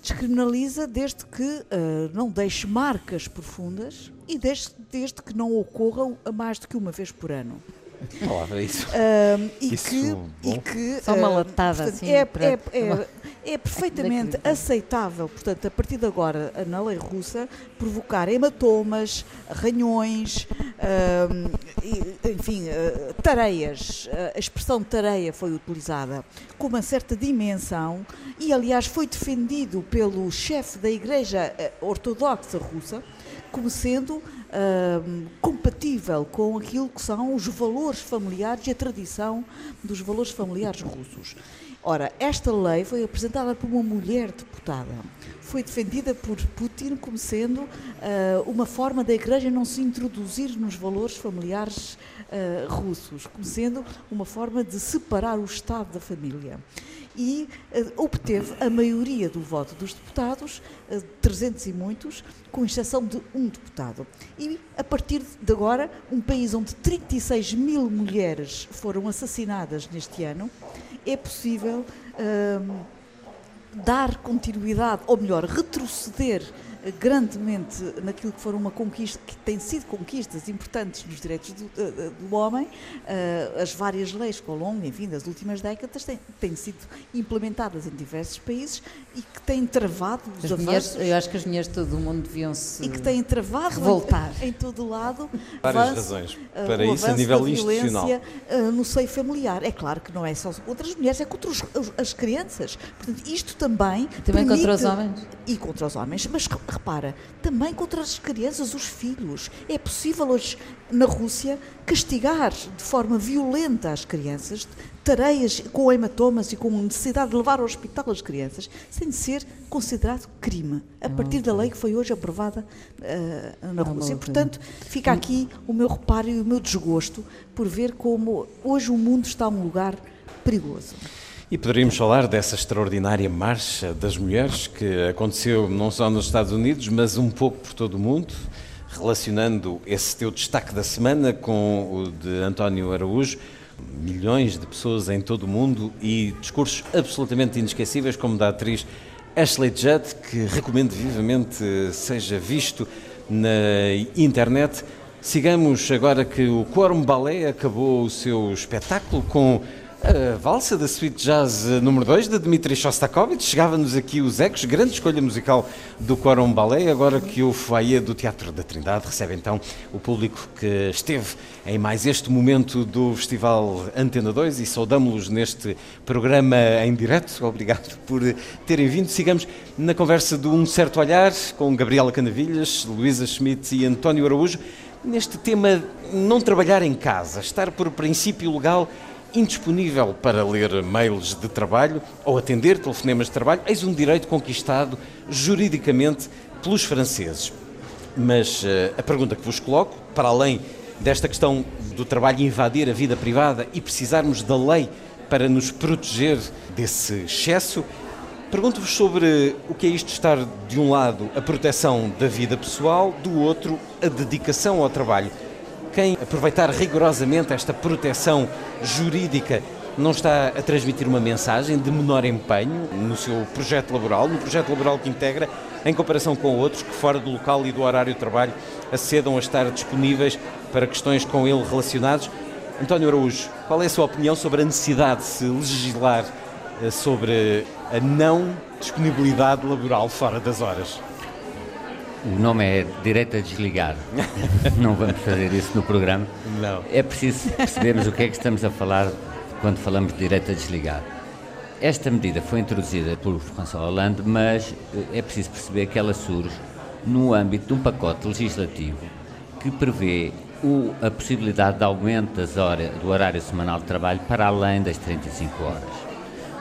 Speaker 2: Descriminaliza desde que uh, não deixe marcas profundas e desde, desde que não ocorra a mais do que uma vez por ano.
Speaker 1: Palavra isso.
Speaker 2: Uh, e, isso que, e que.
Speaker 4: Só uma latada assim.
Speaker 2: É, é, é, é perfeitamente aceitável, portanto, a partir de agora, na lei russa, provocar hematomas, ranhões, uh, enfim, uh, tareias. A expressão tareia foi utilizada com uma certa dimensão e, aliás, foi defendido pelo chefe da Igreja eh, Ortodoxa Russa como sendo compatível com aquilo que são os valores familiares e a tradição dos valores familiares russos. Ora, esta lei foi apresentada por uma mulher deputada. Foi defendida por Putin como sendo uh, uma forma da Igreja não se introduzir nos valores familiares uh, russos, como sendo uma forma de separar o Estado da família. E uh, obteve a maioria do voto dos deputados, 300 e muitos, com exceção de um deputado. E a partir de agora, um país onde 36 mil mulheres foram assassinadas neste ano, é possível hum, dar continuidade, ou melhor, retroceder grandemente naquilo que foram uma conquista, que tem sido conquistas importantes nos direitos do, do homem, uh, as várias leis que ao longo, enfim, das últimas décadas têm, têm sido implementadas em diversos países e que têm travado
Speaker 4: os as mulheres, Eu acho que as mulheres de todo o mundo deviam se
Speaker 2: E que têm travado
Speaker 4: revoltar.
Speaker 2: Em, em todo o lado.
Speaker 1: Várias avanço, razões para isso a nível institucional.
Speaker 2: No seio familiar. É claro que não é só contra as mulheres, é contra os, as crianças. Portanto, isto também.
Speaker 4: Também permite, contra os homens.
Speaker 2: E contra os homens. Mas repara, também contra as crianças, os filhos. É possível hoje, na Rússia, castigar de forma violenta as crianças, tareias com hematomas e com necessidade de levar ao hospital as crianças, sem ser considerado crime, a partir da lei que foi hoje aprovada uh, na é Rússia. Portanto, fica aqui o meu reparo e o meu desgosto por ver como hoje o mundo está num lugar perigoso.
Speaker 1: E poderíamos falar dessa extraordinária marcha das mulheres que aconteceu não só nos Estados Unidos, mas um pouco por todo o mundo, relacionando esse teu destaque da semana com o de António Araújo. Milhões de pessoas em todo o mundo e discursos absolutamente inesquecíveis, como da atriz Ashley Judd, que recomendo vivamente seja visto na internet. Sigamos agora que o Quorum Ballet acabou o seu espetáculo com a valsa da suíte jazz eh, número 2 de Dmitri Shostakovich. Chegava-nos aqui os ecos, grande escolha musical do Quorum Ballet, agora que o foyer do Teatro da Trindade recebe então o público que esteve em mais este momento do Festival Antena 2 e saudamos-los neste programa em direto. Obrigado por terem vindo. Sigamos na conversa de Um Certo Olhar com Gabriela Canavilhas, Luísa Schmidt e António Araújo. Neste tema, não trabalhar em casa, estar por princípio legal indisponível para ler mails de trabalho ou atender telefonemas de trabalho, eis um direito conquistado juridicamente pelos franceses. Mas uh, a pergunta que vos coloco, para além desta questão do trabalho invadir a vida privada e precisarmos da lei para nos proteger desse excesso, pergunto-vos sobre o que é isto estar, de um lado, a proteção da vida pessoal, do outro, a dedicação ao trabalho quem aproveitar rigorosamente esta proteção jurídica não está a transmitir uma mensagem de menor empenho no seu projeto laboral, no projeto laboral que integra, em comparação com outros que, fora do local e do horário de trabalho, acedam a estar disponíveis para questões com ele relacionadas. António Araújo, qual é a sua opinião sobre a necessidade de se legislar eh, sobre a não disponibilidade laboral fora das horas?
Speaker 3: O nome é Direito a Desligar. Não vamos fazer isso no programa.
Speaker 1: Não.
Speaker 3: É preciso percebermos o que é que estamos a falar quando falamos de Direito a Desligar. esta medida foi introduzida por François Hollande, mas é preciso perceber que ela surge no âmbito de um pacote legislativo que prevê o, a possibilidade de aumento das horas, do horário semanal de trabalho para além das 35 horas.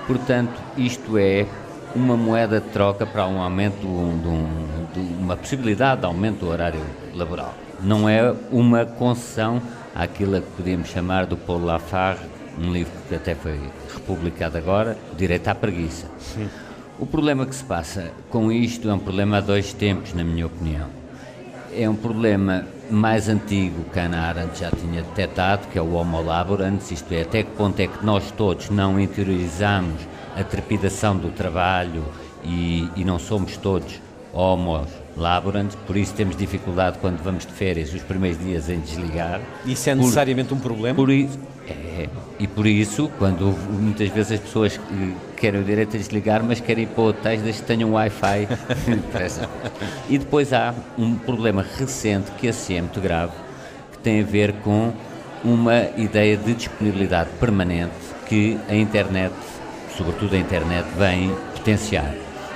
Speaker 3: Portanto, isto é uma moeda de troca para um aumento, de, um, de uma possibilidade de aumento do horário laboral. Não é uma concessão àquilo que podíamos chamar do Paul Lafargue, um livro que até foi republicado agora, Direito à Preguiça. Sim. O problema que se passa com isto é um problema a dois tempos, na minha opinião. É um problema mais antigo que Hannah Arendt já tinha detectado, que é o Homo laborans, isto é, até que ponto é que nós todos não interiorizamos a trepidação do trabalho e, e não somos todos homos laborans, por isso temos dificuldade quando vamos de férias os primeiros dias em desligar.
Speaker 1: Isso é necessariamente
Speaker 3: por,
Speaker 1: um problema?
Speaker 3: Por isso, é, e por isso, quando muitas vezes as pessoas querem o direito a desligar, mas querem ir para hotéis desde que tenham Wi-Fi. e depois há um problema recente que assim é muito grave, que tem a ver com uma ideia de disponibilidade permanente que a internet, sobretudo a internet, vem potenciar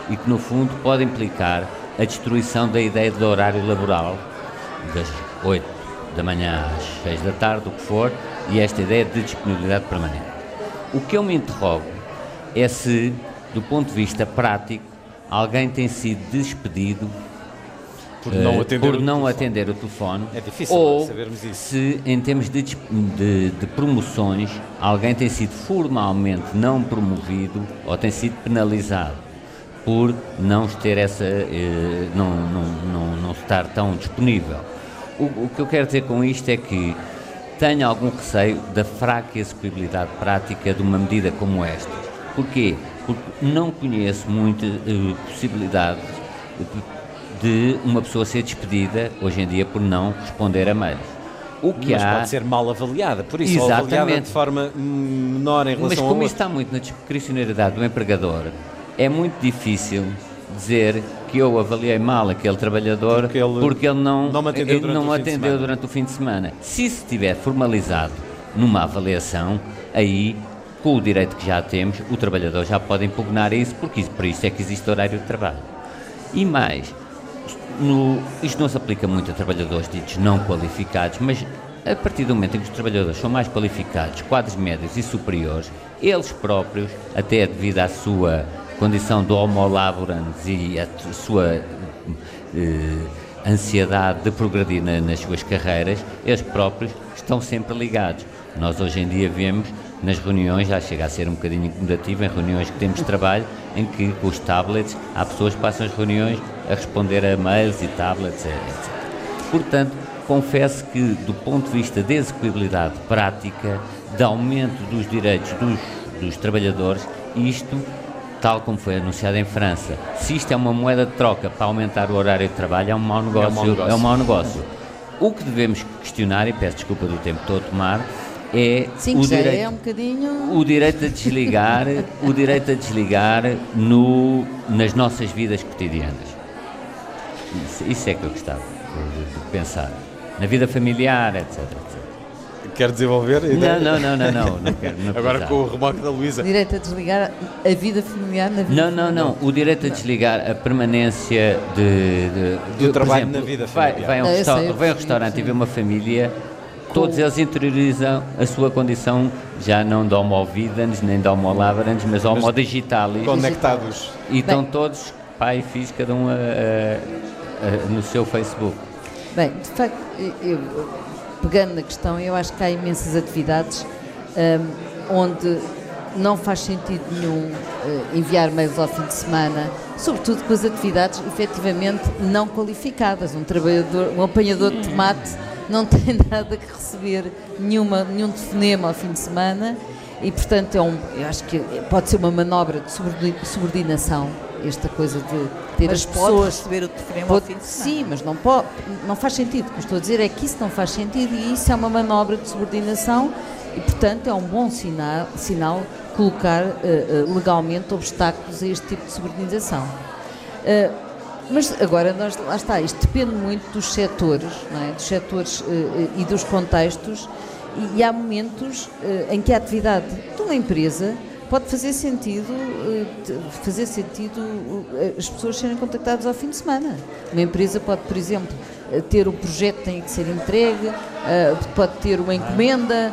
Speaker 3: e que no fundo pode implicar a destruição da ideia do horário laboral das 8 da manhã às 6 da tarde, o que for, e esta ideia de disponibilidade permanente. O que eu me interrogo é se, do ponto de vista prático, alguém tem sido despedido
Speaker 1: por não, atender,
Speaker 3: por
Speaker 1: o,
Speaker 3: não
Speaker 1: telefone.
Speaker 3: atender o telefone.
Speaker 1: É difícil
Speaker 3: ou
Speaker 1: sabermos isso.
Speaker 3: se, em termos de, de, de, promoções, alguém tem sido formalmente não promovido ou tem sido penalizado por não ter essa, eh, não, não, não, não estar tão disponível. O, o que eu quero dizer com isto é que tenho algum receio da fraca execuibilidade prática de uma medida como esta. Porquê? Porque não conheço muitas uh, possibilidades de uma pessoa ser despedida hoje em dia por não responder a mails.
Speaker 1: O que Mas há... pode ser mal avaliada, por isso, Exatamente. avaliada de forma menor em relação
Speaker 3: Mas como isso está muito na discricionariedade do empregador, é muito difícil dizer que eu avaliei mal aquele trabalhador porque ele, porque ele não,
Speaker 1: não atendeu, durante,
Speaker 3: não
Speaker 1: o
Speaker 3: atendeu durante o fim de semana. Se isso estiver formalizado numa avaliação, aí, com o direito que já temos, o trabalhador já pode impugnar isso, porque isso, por isso é que existe horário de trabalho. E mais, no, isto não se aplica muito a trabalhadores ditos não qualificados, mas a partir do momento em que os trabalhadores são mais qualificados, quadros médios e superiores, eles próprios, até devido à sua condição do homo laborans e a sua eh, ansiedade de progredir na, nas suas carreiras, eles próprios estão sempre ligados. Nós hoje em dia vemos nas reuniões, já chega a ser um bocadinho incomodativo, em reuniões que temos de trabalho, em que com os tablets há pessoas que passam as reuniões a responder a mails e tablets, etc. Portanto, confesso que, do ponto de vista de execuibilidade prática, de aumento dos direitos dos, dos trabalhadores, isto tal como foi anunciado em França, se isto é uma moeda de troca para aumentar o horário de trabalho, é um mau negócio. É um mau negócio. É um mau negócio. O que devemos questionar, e peço desculpa do tempo que estou a tomar, é
Speaker 4: Sim,
Speaker 3: o
Speaker 4: direito, é um bocadinho...
Speaker 3: o direito a desligar, o direito a desligar no, nas nossas vidas cotidianas. Isso, isso é que eu gostava de, de pensar. Na vida familiar, etc. etc.
Speaker 1: Quer desenvolver?
Speaker 3: Não, não, não, não, não, não quero. Não
Speaker 1: Agora com o remoque da Luísa.
Speaker 4: Direito a desligar a vida familiar na vida
Speaker 3: Não, não, não. O direito a desligar a permanência de,
Speaker 1: de do trabalho exemplo, na vida familiar.
Speaker 3: Vai, vai, a um, resta vai a um restaurante e vê uma família todos eles interiorizam a sua condição já não de homo videns nem de homo labrans, mas homo digitalis.
Speaker 1: Conectados.
Speaker 3: E estão todos, pai e filhos, cada um a, a, a, no seu Facebook.
Speaker 4: Bem, de facto, eu, pegando na questão, eu acho que há imensas atividades um, onde não faz sentido nenhum uh, enviar mails ao fim de semana, sobretudo com as atividades efetivamente não qualificadas. Um trabalhador, um apanhador de tomate não tem nada que receber nenhuma, nenhum telefonema ao fim de semana e, portanto, é um, eu acho que pode ser uma manobra de subordinação esta coisa de ter
Speaker 2: mas
Speaker 4: as pessoas
Speaker 2: receber o telefonema pode, ao fim de
Speaker 4: semana. Sim, mas não pode, não faz sentido. O que estou a dizer é que isso não faz sentido e isso é uma manobra de subordinação e, portanto, é um bom sinal, sinal colocar uh, uh, legalmente obstáculos a este tipo de subordinação. Uh, mas agora, nós, lá está, isto depende muito dos setores, é? dos setores e dos contextos, e, há momentos em que a atividade de uma empresa pode fazer sentido, fazer sentido as pessoas serem contactadas ao fim de semana. Uma empresa pode, por exemplo, ter o projeto que tem que ser entregue, pode ter uma encomenda,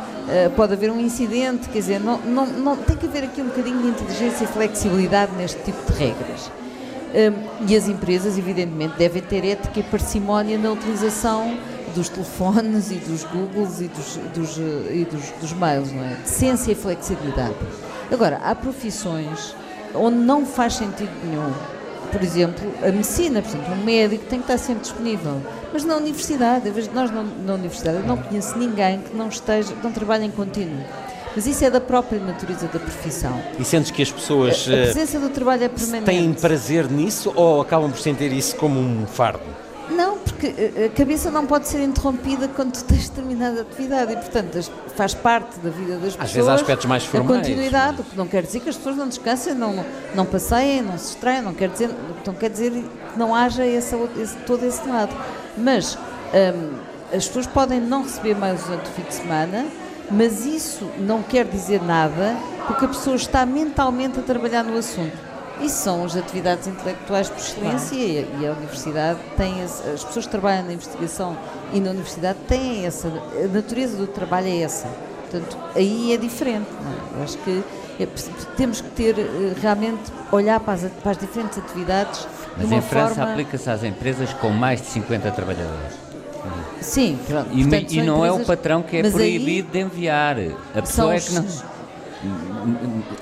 Speaker 4: pode haver um incidente, quer dizer, não, não, não, tem que haver aqui um bocadinho de inteligência e flexibilidade neste tipo de regras. E as empresas, evidentemente, devem ter ética e parcimónia na utilização dos telefones e dos Googles e dos, dos, e dos, dos mails, não é? Decência e flexibilidade. Agora, há profissões onde não faz sentido nenhum. Por exemplo, a medicina, por exemplo, um médico tem que estar sempre disponível. Mas na universidade, nós na universidade, eu não conheço ninguém que não esteja, não trabalhe em contínuo. Mas isso é da própria natureza da profissão.
Speaker 1: E sentes que as pessoas.
Speaker 4: A, a presença do trabalho é permanente.
Speaker 1: Têm prazer nisso ou acabam por sentir isso como um fardo?
Speaker 4: Não, porque a cabeça não pode ser interrompida quando tu tens determinada atividade e, portanto, faz parte da vida das pessoas.
Speaker 1: Às vezes há aspectos mais formais.
Speaker 4: A continuidade, o que não quer dizer que as pessoas não descansem, não, não passeiem, não se estranhem, não quer dizer, não quer dizer que não haja esse, esse, todo esse lado. Mas hum, as pessoas podem não receber mais durante o fim de semana, mas isso não quer dizer nada porque a pessoa está mentalmente a trabalhar no assunto. Isso são as atividades intelectuais por excelência claro. e, a universidade tem, as, as pessoas que trabalham na investigação e na universidade têm essa, a natureza do trabalho é essa. Portanto, aí é diferente. É? Eu acho que é, temos que ter eh, realmente olhar para as, para as diferentes atividades.
Speaker 3: Mas
Speaker 4: em
Speaker 3: França
Speaker 4: forma...
Speaker 3: aplica-se às empresas com mais de 50 trabalhadores.
Speaker 4: Sim, pronto.
Speaker 3: E, Portanto, e não empresas... é o patrão que é proibido
Speaker 4: aí...
Speaker 3: de enviar. A pessoa é que não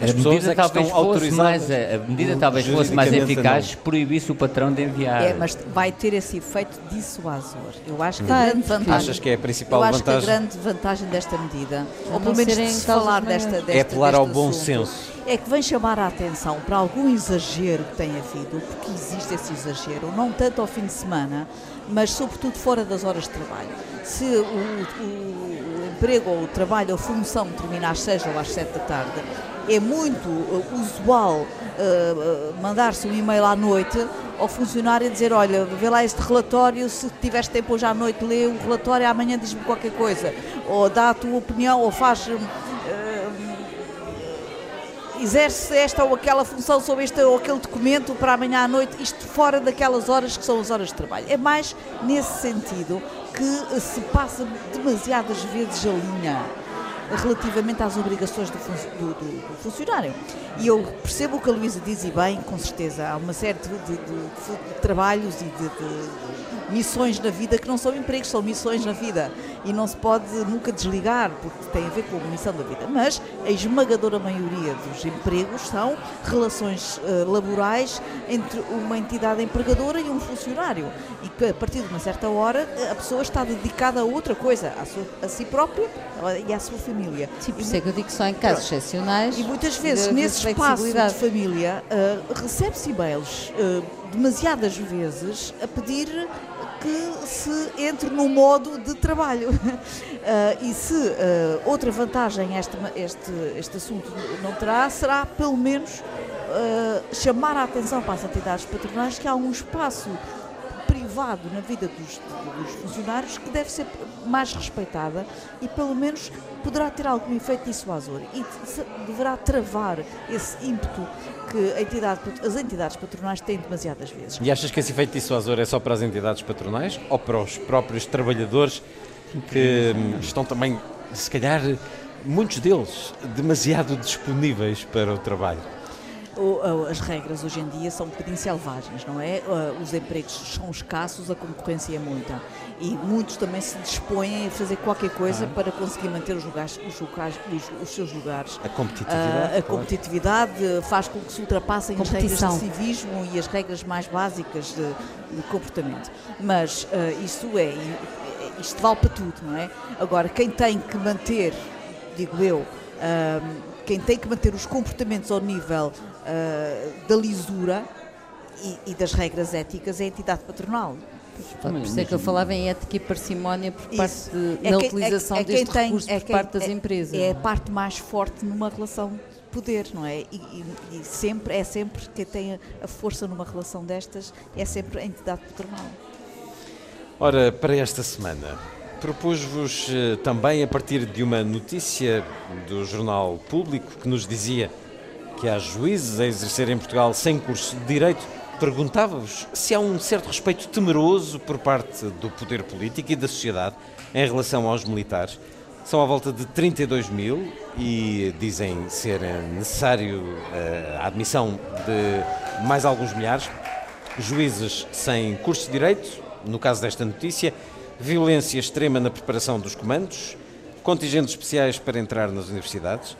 Speaker 1: as a medida
Speaker 3: é talvez fosse mais a, medida talvez fosse mais eficaz proibisse o patrão de enviar.
Speaker 2: É, mas vai ter esse efeito dissuasor. Eu acho que a grande vantagem.
Speaker 1: Achas que é a principal
Speaker 2: eu
Speaker 1: vantagem?
Speaker 2: Acho que a grande vantagem desta medida, ou pelo menos de se falar desta, desta,
Speaker 1: é apelar ao bom
Speaker 2: assunto,
Speaker 1: senso.
Speaker 2: É que vem chamar a atenção para algum exagero que tem havido, porque existe esse exagero, não tanto ao fim de semana, mas sobretudo fora das horas de trabalho. Se o, o, o emprego ou o trabalho ou função termina às 6 ou às 7 da tarde, é muito uh, usual uh, mandar-se um e-mail à noite ao funcionário e dizer, olha, vê lá este relatório, se tiveres tempo hoje à noite, lê o relatório, amanhã diz-me qualquer coisa, ou dá a tua opinião, ou faz... Exerce esta ou aquela função sobre este ou aquele documento para amanhã à noite, isto fora daquelas horas que são as horas de trabalho. É mais nesse sentido que se passa demasiadas vezes a linha relativamente às obrigações do, fun do, do, do, funcionário. E eu percebo o que a Luísa diz e bem, com certeza, há uma série de, de trabalhos e de, missões na vida que não são empregos, são missões na vida. E não se pode nunca desligar, porque tem a ver com a missão da vida. Mas a esmagadora maioria dos empregos são relações uh, laborais entre uma entidade empregadora e um funcionário. E que a partir de uma certa hora a pessoa está dedicada a outra coisa, a, sua, a si própria e à sua família.
Speaker 4: Sim, por isso é que eu digo só em casos excepcionais.
Speaker 2: E muitas vezes, de, nesse de espaço de família, uh, recebe-se e-mails uh, demasiadas vezes a pedir que se entre no modo de trabalho. Uh, e se uh, outra vantagem este, este, este assunto não terá, será pelo menos uh, chamar a atenção para as entidades patronais que há um espaço privado na vida dos, dos, funcionários que deve ser mais respeitada e pelo menos poderá ter algum efeito dissuasor e deverá travar esse ímpeto que entidade, as entidades patronais têm demasiadas vezes.
Speaker 1: E achas que esse efeito dissuasor é só para as entidades patronais ou para os próprios trabalhadores que hum, estão também, se calhar, muitos deles demasiado disponíveis para o trabalho?
Speaker 2: As regras hoje em dia são um bocadinho selvagens, não é? Os empregos são escassos, a concorrência é muita. E muitos também se dispõem a fazer qualquer coisa ah. para conseguir manter os, lugares, os, lugares, os, os seus lugares.
Speaker 1: A competitividade.
Speaker 2: a competitividade faz com que se ultrapassem as regras de civismo e as regras mais básicas de, de comportamento. Mas uh, isso é, isto vale para tudo, não é? Agora, quem tem que manter, digo eu, uh, quem tem que manter os comportamentos ao nível uh, da lisura e, e, das regras éticas é a entidade patronal.
Speaker 4: Por isso é que eu falava em ética e parcimónia por parte de, é na quem, utilização é, é deste tem, recurso é por parte das
Speaker 2: é,
Speaker 4: empresas.
Speaker 2: É a parte mais forte numa relação de poder, não é? E, e, e, sempre, é sempre quem tem a força numa relação destas, é sempre a entidade patronal.
Speaker 1: Ora, para esta semana, propus-vos eh, também, a partir de uma notícia do jornal público que nos dizia que há juízes a exercer em Portugal sem curso de Direito. Perguntava-vos se há um certo respeito temeroso por parte do poder político e da sociedade em relação aos militares. São à volta de 32 mil e dizem ser necessário eh, a admissão de mais alguns milhares. Juízes sem curso de Direito, no caso desta notícia, violência extrema na preparação dos comandos, contingentes especiais para entrar nas universidades,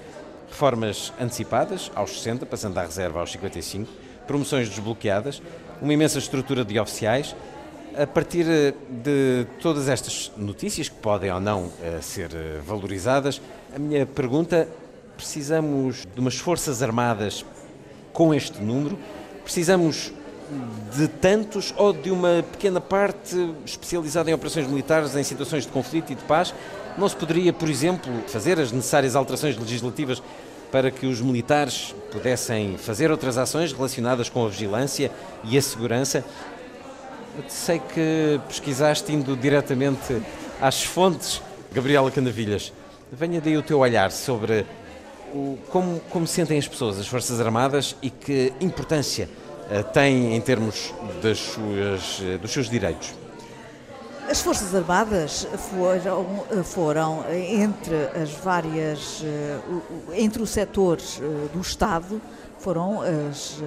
Speaker 1: reformas antecipadas aos 60, passando à reserva aos 55, promoções desbloqueadas, uma imensa estrutura de oficiais. A partir eh, de todas estas notícias, que podem ou não eh, ser eh, valorizadas, a minha pergunta: precisamos de umas Forças Armadas com este número? Precisamos de tantos ou de uma pequena parte especializada em operações militares em situações de conflito e de paz? Não se poderia, por exemplo, fazer as necessárias alterações legislativas para que os militares pudessem fazer outras ações relacionadas com a vigilância e a segurança? Eu sei que pesquisaste indo diretamente às fontes, Gabriela Canavilhas. Venha daí o teu olhar sobre o, como, como sentem as pessoas, as Forças Armadas e que importância têm em termos das suas, uh, dos seus direitos.
Speaker 2: As Forças Armadas foram, foram entre as várias, entre os setores do Estado, foram as,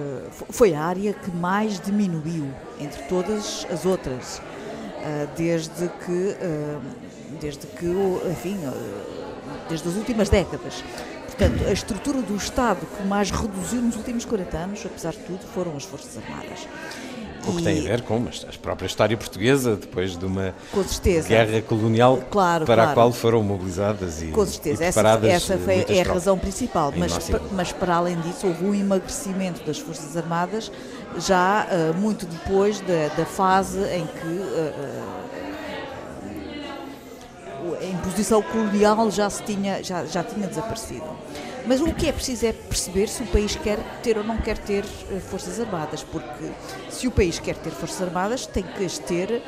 Speaker 2: foi a área que mais diminuiu entre todas as outras, desde que, desde que, enfim, desde as últimas décadas. Portanto, a estrutura do Estado que mais reduziu nos últimos 40 anos, apesar de tudo, foram as Forças Armadas.
Speaker 1: O que tem a ver com a própria história portuguesa, depois de uma guerra colonial
Speaker 2: claro,
Speaker 1: para
Speaker 2: claro.
Speaker 1: a qual foram mobilizadas e
Speaker 2: Com certeza,
Speaker 1: e
Speaker 2: essa, essa foi, é a razão principal. Mas, mas, para além disso, houve um emagrecimento das Forças Armadas já uh, muito depois da, da, fase em que uh, a imposição colonial já, se tinha, já, já tinha desaparecido. Mas o que é preciso é perceber se o país quer ter ou não quer ter Forças Armadas, porque se o país quer ter Forças Armadas, tem que as ter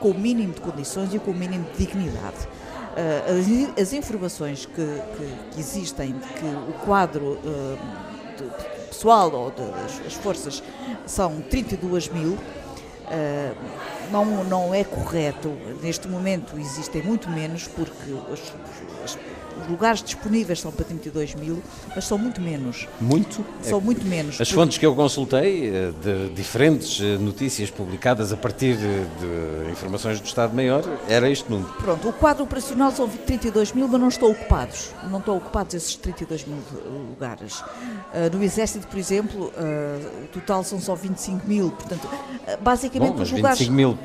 Speaker 2: com o mínimo de condições e com o mínimo de dignidade. Uh, as, as, informações que, que, que, existem que o quadro uh, de, pessoal ou das forças são 32 mil, uh, não, não é correto. Neste momento existem muito menos, porque os, os, os lugares disponíveis são para 32 mil, mas são muito menos.
Speaker 1: Muito?
Speaker 2: São é, muito menos.
Speaker 1: As porque... fontes que eu consultei, de diferentes notícias publicadas a partir de informações do Estado-Maior, era este número.
Speaker 2: Pronto, o quadro operacional são 32 mil, mas não estão ocupados. Não estão ocupados esses 32 mil lugares. Uh, no Exército, por exemplo, o total são só 25 mil. Portanto, basicamente
Speaker 1: Bom,
Speaker 2: os lugares.
Speaker 1: 25 mil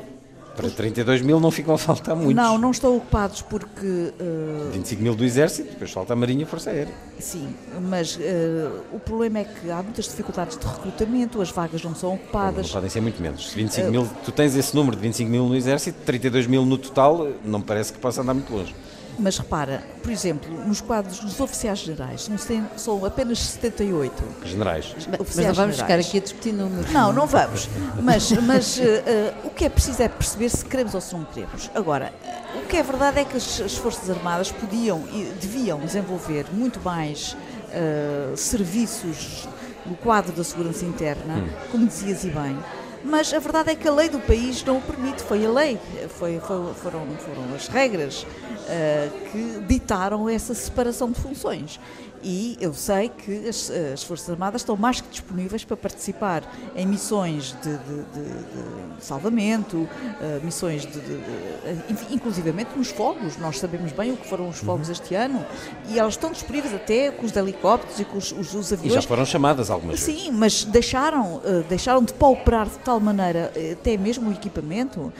Speaker 1: para 32 mil não ficam a faltar muitos.
Speaker 2: Não, não estão ocupados porque... Uh,
Speaker 1: 25 mil do Exército, depois falta a Marinha e a Força Aérea.
Speaker 2: Sim, mas uh, o problema é que há muitas dificuldades de recrutamento, as vagas não são ocupadas.
Speaker 1: Não, podem ser muito menos. 25 uh, mil, tu tens esse número de 25 mil no Exército, 32 mil no total, não parece que possa andar muito longe.
Speaker 2: Mas repara, por exemplo, nos quadros dos oficiais generais são, apenas 78.
Speaker 1: Generais.
Speaker 4: Mas, mas não vamos ficar aqui a discutir números.
Speaker 2: Não, não vamos. Mas, mas uh, uh, o que é preciso é perceber se queremos ou se não queremos. Agora, o que é verdade é que as, as Forças Armadas podiam e deviam desenvolver muito mais uh, serviços no quadro da segurança interna, hum. como dizias e bem mas a verdade é que a lei do país não o permite, foi a lei, foi, foi, foram, foram as regras uh, que ditaram essa separação de funções. E eu sei que as, as, Forças Armadas estão mais que disponíveis para participar em missões de, de, de, de salvamento, uh, missões de, de, inclusivamente nos fogos. Nós sabemos bem o que foram os fogos uhum. este ano e elas estão disponíveis até com os helicópteros e com os, os, os aviões.
Speaker 1: E já foram chamadas algumas
Speaker 2: Sim,
Speaker 1: vezes.
Speaker 2: Sim, mas deixaram, uh, deixaram de pauperar de tal maneira até mesmo o equipamento uh,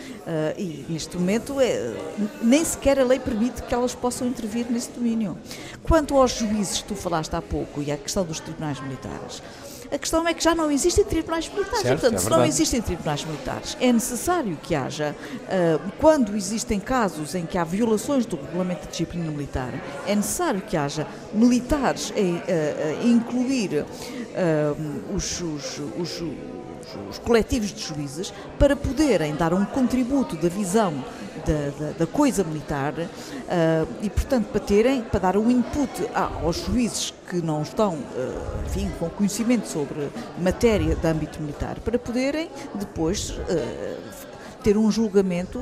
Speaker 2: e neste momento é, nem sequer a lei permite que elas possam intervir nesse domínio. Quanto aos juízes, tu falaste há pouco, e à questão dos tribunais militares, a questão é que já não existem tribunais militares.
Speaker 1: Certo,
Speaker 2: Portanto,
Speaker 1: é
Speaker 2: se não existem tribunais militares, é necessário que haja, uh, quando existem casos em que há violações do regulamento de disciplina militar, é necessário que haja militares a, uh, incluir uh, os, os, os os coletivos de juízes para poderem dar um contributo da visão da, da, coisa militar uh, e, portanto, para terem, para dar um input aos juízes que não estão, uh, enfim, com conhecimento sobre matéria de âmbito militar, para poderem depois uh, ter um julgamento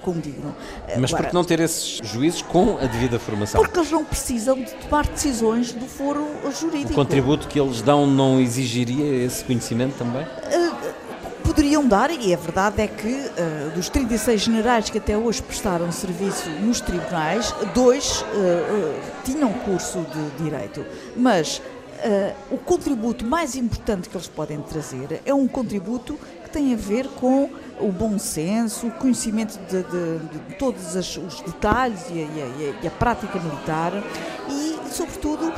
Speaker 2: como digno.
Speaker 1: Mas por que não ter esses juízes com a devida formação?
Speaker 2: Porque eles não precisam de tomar decisões do foro jurídico.
Speaker 1: O contributo que eles dão não exigiria esse conhecimento também?
Speaker 2: Poderiam dar, e a verdade é que uh, dos 36 generais que até hoje prestaram serviço nos tribunais, dois uh, uh, tinham curso de direito. Mas o contributo mais importante que eles podem trazer é um contributo que tem a ver com o bom senso, o conhecimento de, de, de todos os detalhes e a, e, a, e a prática militar e, sobretudo,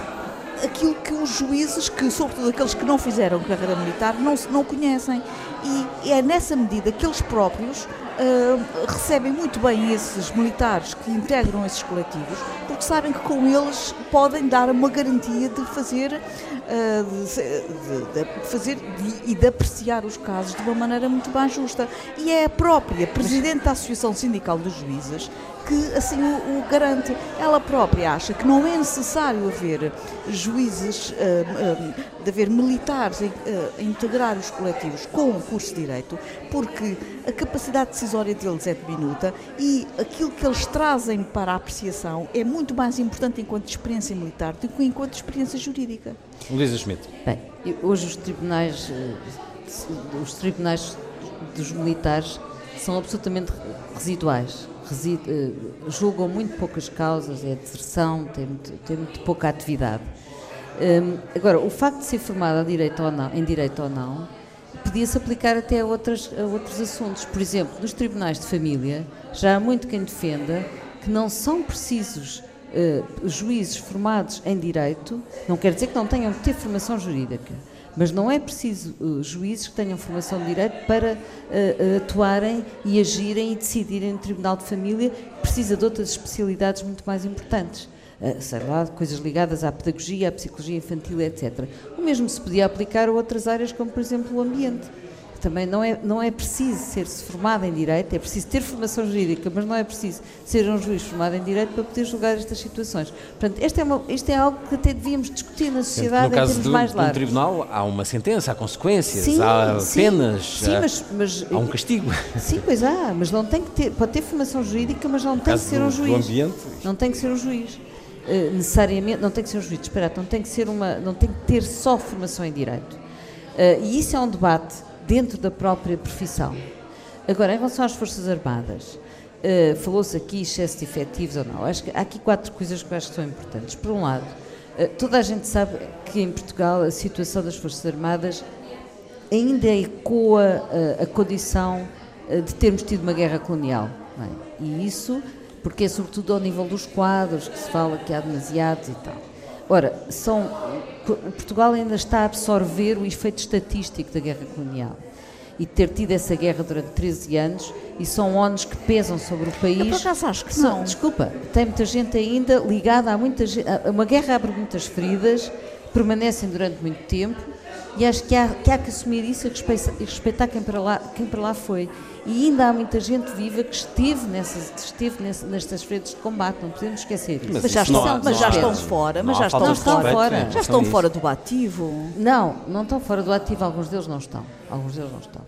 Speaker 2: aquilo que os juízes, que sobretudo aqueles que não fizeram carreira militar, não, não conhecem. E é nessa medida que eles próprios uh, recebem muito bem esses militares que integram esses coletivos, porque sabem que com eles podem dar uma garantia de fazer, uh, de, de, fazer de, e de apreciar os casos de uma maneira muito mais justa. E é a própria Presidente da Associação Sindical dos Juízes que assim o, o, garante. Ela própria acha que não é necessário haver juízes, uh, de haver militares uh, a integrar os coletivos com o curso de Direito, porque a capacidade decisória deles é diminuta e aquilo que eles trazem para a apreciação é muito mais importante enquanto experiência militar do que enquanto experiência jurídica.
Speaker 1: Luísa Schmidt.
Speaker 4: Bem, hoje os tribunais, os tribunais dos militares são absolutamente residuais reside, eh, julgam muito poucas causas, é deserção, tem muito, tem muito pouca atividade. Um, agora, o facto de ser formado direito ou não, em direito ou não, podia-se aplicar até a, outras, a outros assuntos. Por exemplo, nos tribunais de família, já há muito quem defenda que não são precisos uh, juízes formados em direito, não quer dizer que não tenham que ter formação jurídica, mas não é preciso uh, juízes que tenham formação de direito para uh, atuarem e agirem e decidirem no Tribunal de Família, precisa de outras especialidades muito mais importantes. Sei lá, coisas ligadas à pedagogia, à psicologia infantil, etc. O mesmo se podia aplicar a outras áreas, como por exemplo o ambiente também não é, não é preciso ser-se formado em Direito, é preciso ter formação jurídica, mas não é preciso ser um juiz formado em Direito para poder julgar estas situações. Portanto, isto é, uma, isto é algo que até devíamos discutir na sociedade
Speaker 1: no caso
Speaker 4: em termos
Speaker 1: do,
Speaker 4: mais largos.
Speaker 1: No tribunal há uma sentença, há consequências,
Speaker 4: sim,
Speaker 1: há
Speaker 4: sim,
Speaker 1: penas,
Speaker 4: sim,
Speaker 1: há,
Speaker 4: mas, mas,
Speaker 1: há um castigo.
Speaker 4: Sim, pois há, mas não tem que ter, pode ter formação jurídica, mas não
Speaker 1: no
Speaker 4: tem que ser um juiz.
Speaker 1: Ambiente,
Speaker 4: não tem que ser um juiz. Uh, necessariamente, não tem que ser um juiz, espera, não tem que ser uma, não tem que ter só formação em direito. Uh, e isso é um debate dentro da própria profissão. Agora, em relação às Forças Armadas, uh, falou-se aqui excesso de efetivos ou não. Acho que há aqui quatro coisas que eu acho que são importantes. Por um lado, toda a gente sabe que em Portugal a situação das Forças Armadas ainda ecoa a condição de termos tido uma guerra colonial. É? E isso porque é sobretudo ao nível dos quadros que se fala que há demasiados e tal. Ora, são, Portugal ainda está a absorver o efeito estatístico da guerra colonial e ter tido essa guerra durante 13 anos e são ONUs que pesam sobre o país. Eu
Speaker 2: por acaso acho que não.
Speaker 4: Desculpa, tem muita gente ainda ligada a muita Uma guerra abre muitas feridas, permanecem durante muito tempo e acho que há que, há que assumir isso e respeitar quem para, lá, quem para lá foi. E ainda há muita gente viva que esteve, nessas, esteve nessas, nestas frentes de combate, não podemos esquecer isso.
Speaker 2: Mas, mas já, estão, há, mas já estão fora, mas já estão,
Speaker 4: não estão fora.
Speaker 2: Já estão fora do ativo.
Speaker 4: Não, não estão fora do ativo, alguns deles não estão. Alguns deles não estão.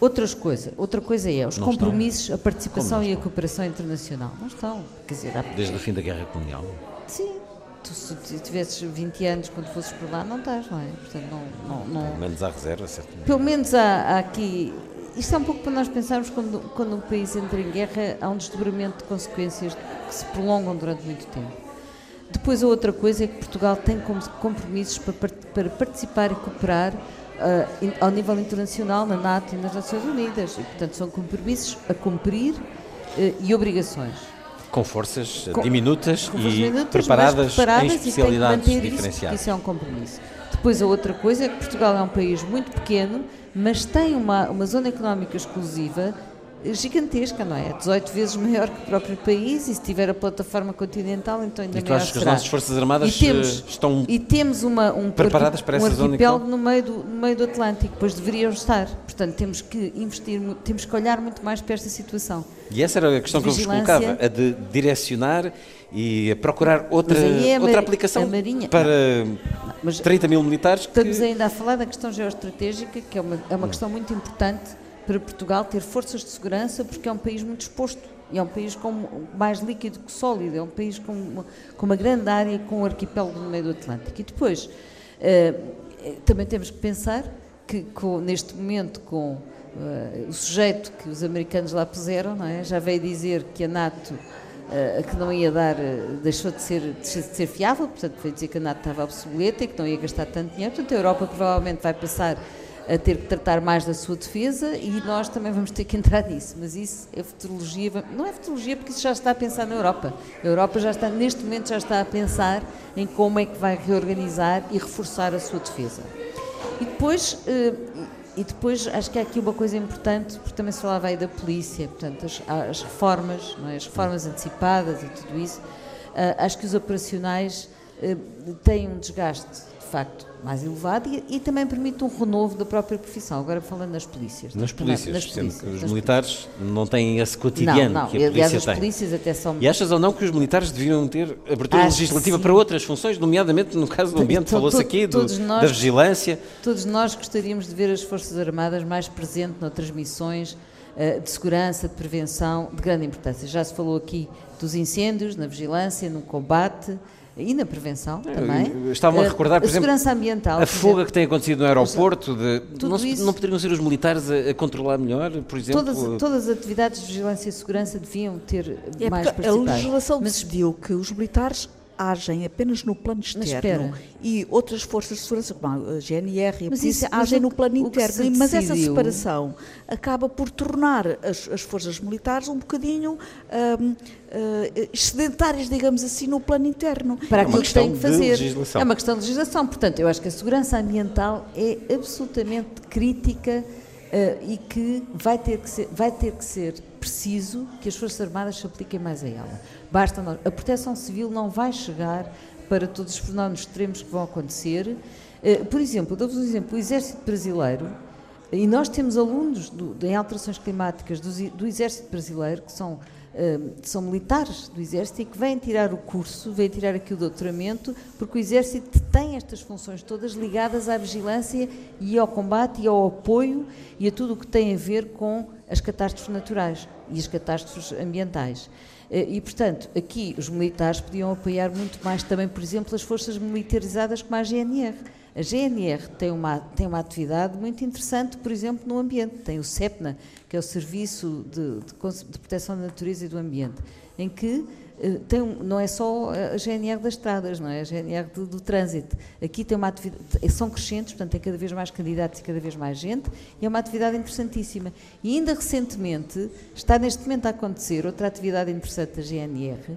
Speaker 4: Outras coisa, outra coisa é os não compromissos, estão. a participação e a cooperação internacional. Não estão. Quer dizer, há...
Speaker 1: Desde o fim da Guerra Colonial?
Speaker 4: Sim. Tu, se tivesses 20 anos quando fosses por lá, não estás, não é? Portanto, não, não, não...
Speaker 1: Pelo menos há reserva, certamente.
Speaker 4: Pelo menos há, há aqui isto é um pouco para nós pensarmos quando, quando um país entra em guerra, há um desdobramento de consequências que se prolongam durante muito tempo. Depois, a outra coisa é que Portugal tem compromissos para, para participar e cooperar uh, ao nível internacional, na NATO e nas Nações Unidas. E, portanto, são compromissos a cumprir uh, e obrigações.
Speaker 1: Com forças com, diminutas com forças e preparadas, preparadas, em especialidades diferenciadas. Isso,
Speaker 4: isso é um compromisso. Depois, a outra coisa é que Portugal é um país muito pequeno mas tem uma, uma zona económica exclusiva gigantesca, não é? 18 vezes maior que o próprio país e se tiver a plataforma continental, então ainda
Speaker 1: e tu achas que as
Speaker 4: será.
Speaker 1: nossas Forças Armadas
Speaker 4: E temos-
Speaker 1: eh, estão
Speaker 4: E temos uma, um,
Speaker 1: Preparadas para
Speaker 4: um
Speaker 1: essa zona,
Speaker 4: arquipélago
Speaker 1: então?
Speaker 4: no meio, do, no meio do Atlântico, pois deveriam estar. Portanto, temos que investir, temos que olhar muito mais para esta situação.
Speaker 1: E essa era a questão que eu vos colocava, a de direcionar e a procurar outra,
Speaker 4: é a
Speaker 1: outra aplicação
Speaker 4: Marinha-
Speaker 1: para
Speaker 4: Mas
Speaker 1: 30 mil militares que...
Speaker 4: Estamos ainda a falar da questão geoestratégica, que é uma, é uma questão muito importante para Portugal ter forças de segurança, porque é um país muito exposto. E é um país com mais líquido que sólido, é um país com uma, com uma grande área, com um arquipélago no meio do Atlântico. E depois, eh, também temos que pensar que com- neste momento, com eh, o sujeito que os americanos lá puseram, não é? já veio dizer que a NATO eh, que não ia dar, deixou de ser, deixou de ser fiável, portanto foi dizer que a NATO estava obsoleta e que não ia gastar tanto dinheiro, portanto a Europa provavelmente vai passar a ter que tratar mais da sua defesa e nós também vamos ter que entrar nisso, mas isso é futurologia, não é futurologia porque isso já está a pensar na Europa, a Europa já está, neste momento já está a pensar em como é que vai reorganizar e reforçar a sua defesa. E depois, eh, e depois acho que há aqui uma coisa importante, porque também se falava aí da polícia, portanto, as, as reformas, é? as reformas antecipadas e tudo isso, ah, acho que os operacionais eh, têm um desgaste, de facto, mais elevado e, e também permite um renovo da própria profissão. Agora falando nas polícias.
Speaker 1: Nas polícias,
Speaker 4: nas
Speaker 1: sendo que
Speaker 4: polícias,
Speaker 1: os militares não têm esse
Speaker 4: polícias.
Speaker 1: cotidiano
Speaker 4: Não, não,
Speaker 1: que a
Speaker 4: aliás
Speaker 1: polícia
Speaker 4: as
Speaker 1: tem.
Speaker 4: polícias até são...
Speaker 1: E achas ou não que os militares deviam ter abertura
Speaker 4: Acho
Speaker 1: legislativa para outras funções, nomeadamente no caso do ambiente, falou-se aqui do-
Speaker 4: nós-
Speaker 1: da vigilância.
Speaker 4: Todos nós gostaríamos de ver as Forças Armadas mais presentes noutras missões eh, de segurança, de prevenção, de grande importância. Já se falou aqui dos incêndios, na vigilância, no combate e na prevenção também.
Speaker 1: Estavam a
Speaker 4: Eh,
Speaker 1: recordar, por
Speaker 4: a
Speaker 1: exemplo,
Speaker 4: segurança ambiental.
Speaker 1: A fuga
Speaker 4: exemplo.
Speaker 1: que tem acontecido no aeroporto, de, não,
Speaker 4: isso-
Speaker 1: não poderiam ser os militares a, a controlar melhor, por exemplo?
Speaker 4: Todas, todas as atividades de vigilância e segurança deviam ter
Speaker 2: É
Speaker 4: mais
Speaker 2: porque a legislação
Speaker 4: Mas
Speaker 2: decidiu que os militares agem apenas no plano externo e outras forças de segurança, como a GNR e a
Speaker 4: Mas
Speaker 2: polícia,
Speaker 4: isso- mas
Speaker 2: agem no plano interno. Mas essa separação acaba por tornar as, as forças militares um bocadinho hum, eh, excedentárias, digamos assim, no plano interno.
Speaker 4: para
Speaker 1: É
Speaker 4: aquilo que
Speaker 1: questão
Speaker 4: que fazer. É uma questão de legislação. Portanto, eu acho que a segurança ambiental é absolutamente crítica e que vai ter que, ser, vai ter que ser preciso que as Forças Armadas se apliquem mais a ela. Basta nós. A proteção civil não vai chegar para todos os fenómenos extremos que vão acontecer. Eh, por exemplo, dou-vos um exemplo: o Exército Brasileiro. E nós temos alunos do, em alterações climáticas do, do Exército Brasileiro, que são, eh, são militares do Exército e que vêm tirar o curso, vêm tirar aqui o doutoramento, porque o Exército tem estas funções todas ligadas à vigilância e ao combate e ao apoio e a tudo o que tem a ver com as catástrofes naturais e as catástrofes ambientais. Eh, E, portanto, aqui os militares podiam apoiar muito mais também, por exemplo, as forças militarizadas como a GNR. A GNR tem uma, tem uma atividade muito interessante, por exemplo, no ambiente. Tem o CEPNA, que é o Serviço de, de de Proteção da Natureza e do Ambiente, em que eh, tem não é só a GNR das estradas, não é? A GNR do, do trânsito. Aqui tem uma atividade, são crescentes, portanto, tem cada vez mais candidatos e cada vez mais gente, e é uma atividade interessantíssima. E ainda recentemente, está neste momento a acontecer outra atividade interessante da GNR,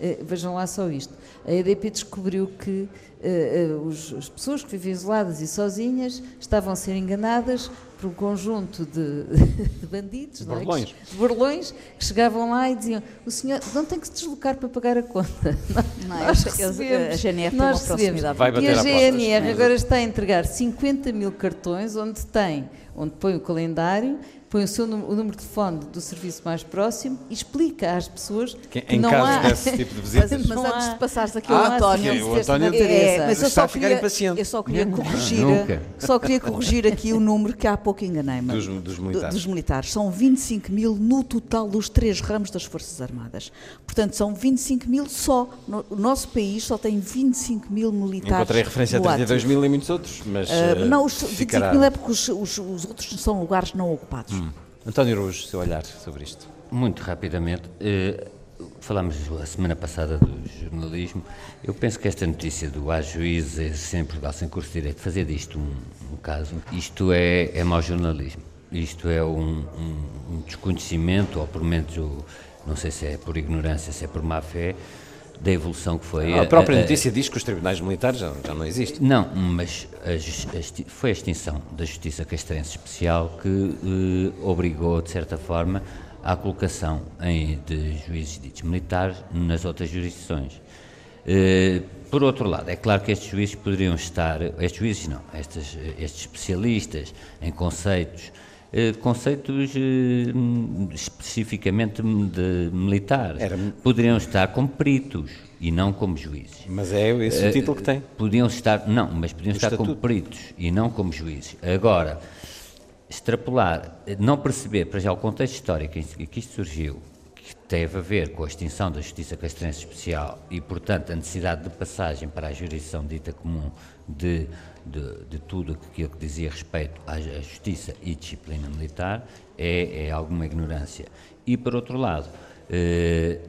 Speaker 4: eh, vejam lá só isto. A EDP descobriu que eh, os- as pessoas que vivem isoladas e sozinhas estavam a ser enganadas por um conjunto de, de bandidos, não é?
Speaker 1: Borlões.
Speaker 4: Que- de borlões, que chegavam lá e diziam: o senhor não tem que se deslocar para pagar a conta.
Speaker 2: Não,
Speaker 4: Nós
Speaker 2: eles- eles-
Speaker 4: recebemos,
Speaker 2: a GNR tem
Speaker 4: nós
Speaker 2: uma
Speaker 4: recebemos.
Speaker 2: proximidade.
Speaker 1: Vai
Speaker 4: E a. GNR agora está a entregar 50 mil cartões onde tem, onde põe o calendário, põe o, seu, o número de telefone do serviço mais próximo e explica às pessoas
Speaker 1: Que
Speaker 4: que,
Speaker 1: em
Speaker 4: não
Speaker 1: caso
Speaker 4: há...
Speaker 1: desse tipo de visitas.
Speaker 2: Mas, mas antes
Speaker 4: há-
Speaker 2: de passares aqui
Speaker 1: Ah,
Speaker 2: ao António,
Speaker 1: sim, o António
Speaker 2: É,
Speaker 4: natureza.
Speaker 2: mas eu
Speaker 1: está
Speaker 2: só
Speaker 1: a ficar
Speaker 2: queria,
Speaker 1: impaciente.
Speaker 2: eu só queria corrigir, só queria corrigir aqui o número que há pouco enganei-me.
Speaker 1: Dos- dos
Speaker 2: Do-
Speaker 1: militares.
Speaker 2: dos militares. São 25 mil no total dos três ramos das Forças Armadas. Portanto, são 25 mil só. No- o nosso país só tem 25 mil militares.
Speaker 1: Encontrei referência a
Speaker 2: no
Speaker 1: 32
Speaker 2: ativo.
Speaker 1: mil e muitos outros, mas
Speaker 2: Ah,
Speaker 1: eh,
Speaker 2: não, os 25
Speaker 1: ficará.
Speaker 2: mil é porque os, os- os outros são lugares não ocupados.
Speaker 1: António Araújo, seu olhar sobre isto.
Speaker 3: Muito rapidamente, eh, falámos a semana passada do jornalismo. Eu penso que esta notícia do há juízes sem Portugal sem curso de direito, fazer disto um, um caso, isto é, é mau jornalismo. Isto é um, um- um desconhecimento, ou pelo menos, não sei se é por ignorância, se é por má fé, da evolução que foi.
Speaker 1: A própria notícia diz que os tribunais militares já, já não existem.
Speaker 3: Não, mas a, a, foi a extinção da Justiça Castrense Especial que eh, obrigou, de certa forma, à colocação em, de juízes ditos militares nas outras jurisdições. Eh, por outro lado, é claro que estes juízes poderiam estar, estes juízes não, estes, estes especialistas em conceitos, eh, conceitos eh, especificamente de militar, Era... poderiam estar como peritos e não como juízes.
Speaker 1: Mas é esse o título que tem?
Speaker 3: Podiam estar, não, mas podiam o estar estatuto. como peritos e não como juízes. Agora, extrapolar, não perceber, para já o contexto histórico em que isto surgiu, que teve a ver com a extinção da Justiça Castrense Especial e, portanto, a necessidade de passagem para a jurisdição dita comum de, de, de tudo aquilo que dizia respeito à, justiça e disciplina militar, é, é alguma ignorância. E, por outro lado, eh,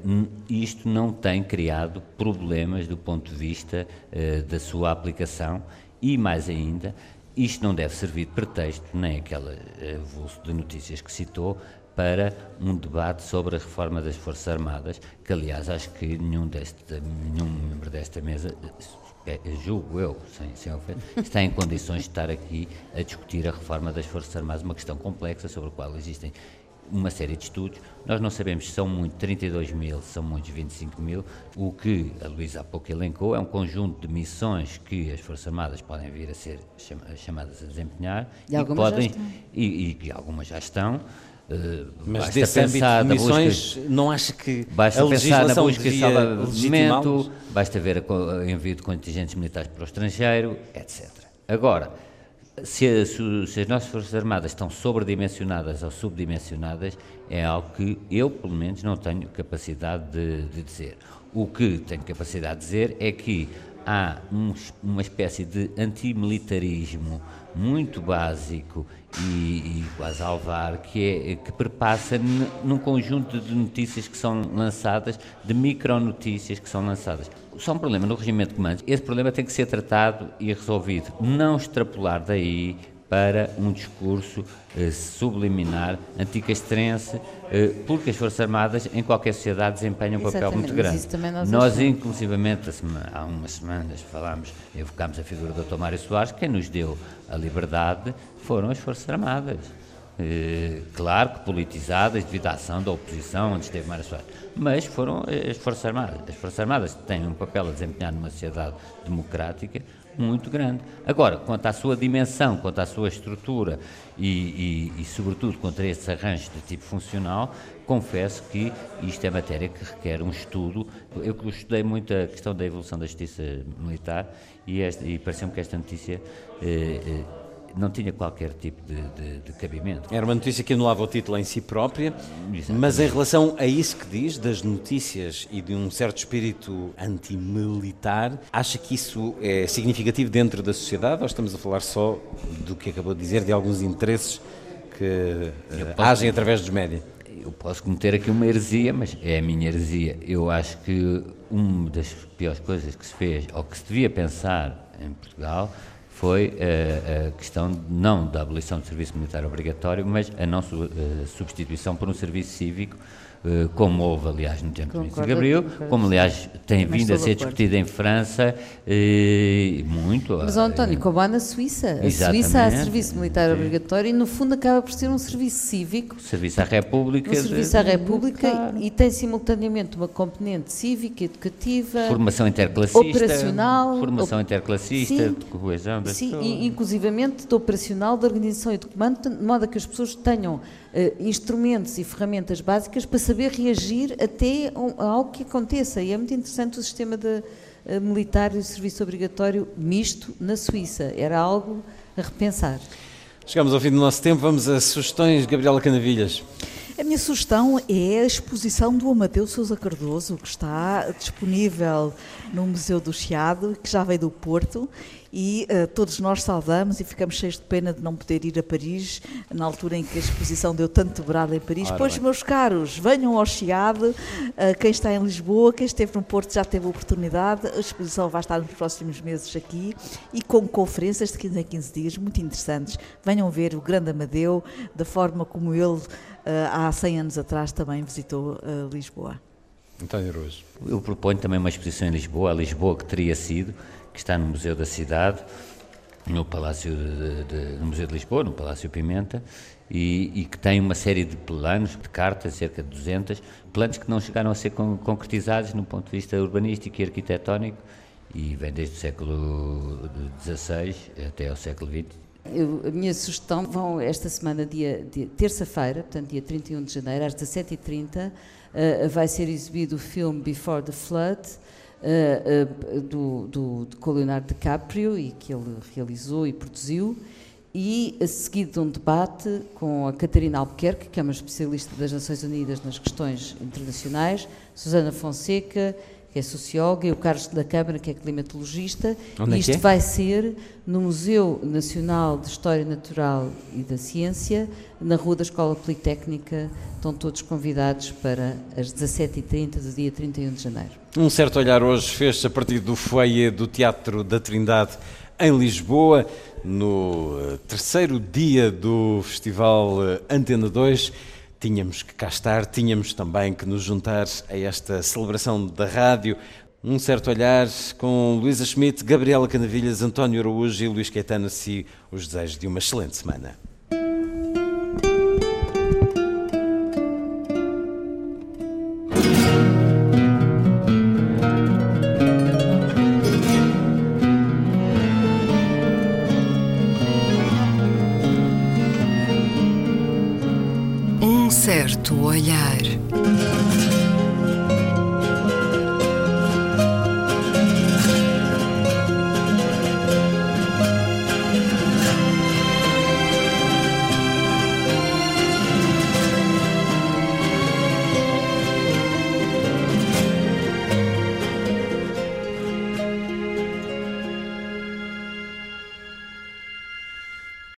Speaker 3: isto não tem criado problemas do ponto de vista eh, da sua aplicação e, mais ainda, isto não deve servir de pretexto, nem aquele avulso de notícias que citou, para um debate sobre a reforma das Forças Armadas, que aliás acho que nenhum, deste, nenhum membro desta mesa, é, julgo eu, sem, sem ofender, está em condições de estar aqui a discutir a reforma das Forças Armadas, uma questão complexa sobre a qual existem uma série de estudos. Nós não sabemos se são muito 32 mil, se são muitos 25 mil. O que a Luísa há pouco elencou é um conjunto de missões que as Forças Armadas podem vir a ser chamadas a desempenhar
Speaker 4: e, e podem
Speaker 3: e, e, algumas já estão.
Speaker 1: Uh, Mas desse âmbito de missões, busca, não acha que
Speaker 3: basta a pensar na busca de salvamento, basta ver o envio de contingentes militares para o estrangeiro, etc. Agora, se, a, se, as nossas Forças Armadas estão sobredimensionadas ou subdimensionadas, é algo que eu, pelo menos, não tenho capacidade de, de dizer. O que tenho capacidade de dizer é que há um, uma espécie de antimilitarismo muito básico e, e quase alvar que, é, que perpassa num conjunto de notícias que são lançadas, de micronotícias que são lançadas. Só um problema no regimento de comandos, esse problema tem que ser tratado e resolvido, não extrapolar daí para um discurso eh, subliminar, anticastrense, eh, porque as Forças Armadas em qualquer sociedade desempenham um papel muito grande.
Speaker 4: nós,
Speaker 3: nós inclusivamente, há umas semanas falámos, evocámos a figura do Dr. Mário Soares, quem nos deu a liberdade foram as Forças Armadas. Claro que politizadas devido à ação da oposição, onde esteve Mário Soares, mas foram as Forças Armadas. As Forças Armadas têm um papel a desempenhar numa sociedade democrática muito grande. Agora, quanto à sua dimensão, quanto à sua estrutura e, e, e, sobretudo, quanto a estes arranjos de tipo funcional, confesso que isto é matéria que requer um estudo. Eu estudei muito a questão da evolução da justiça militar e, e pareceu-me que esta notícia eh, eh, não tinha qualquer tipo de, de, de, cabimento.
Speaker 1: Era uma notícia que anulava o título em si própria, Exatamente. mas em relação a isso que diz, das notícias e de um certo espírito antimilitar, acha que isso é significativo dentro da sociedade ou estamos a falar só do que acabou de dizer, de alguns interesses que uh, agem através dos médias?
Speaker 3: Eu posso cometer aqui uma heresia, mas é a minha heresia. Eu acho que uma das piores coisas que se fez, ou que se devia pensar em Portugal, foi a, eh, a questão não da abolição do serviço militar obrigatório, mas a não eh, substituição por um serviço cívico eh, como houve, aliás, no tempo do Ministro Gabriel, como, aliás, tem vindo a ser discutido em França e muito.
Speaker 4: Mas, António, como há na Suíça. A Suíça há serviço militar obrigatório e, no fundo, acaba por ser um serviço cívico.
Speaker 3: Serviço à República.
Speaker 4: Um serviço à República de... e tem simultaneamente uma componente cívica, educativa.
Speaker 3: Formação interclassista.
Speaker 4: Operacional.
Speaker 3: Formação interclassista, sim, de coesão
Speaker 4: Sim, e, inclusivamente de operacional, de organização e de comando, de modo a que as pessoas tenham instrumentos e ferramentas básicas para saber reagir até a algo que aconteça. E é muito interessante o sistema de, uh, militar e serviço obrigatório misto na Suíça. Era algo a repensar.
Speaker 1: Chegamos ao fim do nosso tempo, vamos a sugestões. Gabriela Canavilhas.
Speaker 2: A minha sugestão é a exposição do Amadeu Sousa Cardoso, que está disponível no Museu do Chiado, que já veio do Porto e uh, todos nós saudamos e ficamos cheios de pena de não poder ir a Paris na altura em que a exposição deu tanto dobrado em Paris. Ora, pois, bem. meus caros, venham ao Chiado, uh, quem está em Lisboa, quem esteve no Porto já teve a oportunidade, a exposição vai estar nos próximos meses aqui e com conferências de 15 em 15 dias muito interessantes. Venham ver o grande Amadeu, da forma como ele uh, há 100 anos atrás também visitou Lisboa.
Speaker 1: António Araújo.
Speaker 3: Eu proponho também uma exposição em Lisboa, a Lisboa que teria sido, que está no Museu da Cidade, no Palácio de, de, no Museu de Lisboa, no Palácio Pimenta, e, e, que tem uma série de planos, de cartas, cerca de 200, planos que não chegaram a ser con concretizados no ponto de vista urbanístico e arquitetónico, e vem desde o século XVI até ao século XX.
Speaker 4: Eu, a minha sugestão vão esta semana, dia, dia terça-feira, portanto dia 31 de janeiro, às 17h30, uh, eh, vai ser exibido o filme Before the Flood, uh, uh, do, do, do Leonardo DiCaprio, e que ele realizou e produziu, e a seguir de um debate com a Catarina Albuquerque, que é uma especialista das Nações Unidas nas questões internacionais, Susana Fonseca, que é socióloga, e o Carlos da Câmara, que é climatologista.
Speaker 1: Onde
Speaker 4: e
Speaker 1: é
Speaker 4: isto
Speaker 1: é?
Speaker 4: vai ser no Museu Nacional de História Natural e da Ciência, na Rua da Escola Politécnica. Estão todos convidados para as 17h30 do dia 31 de janeiro.
Speaker 1: Um certo olhar hoje fez a partir do foyer do Teatro da Trindade em Lisboa, no eh, terceiro dia do Festival eh, Antena 2. Tínhamos que cá estar, tínhamos também que nos juntar a esta celebração da rádio. Um certo olhar com Luísa Schmidt, Gabriela Canavilhas, António Araújo e Luís Caetano, e os desejos de uma excelente semana.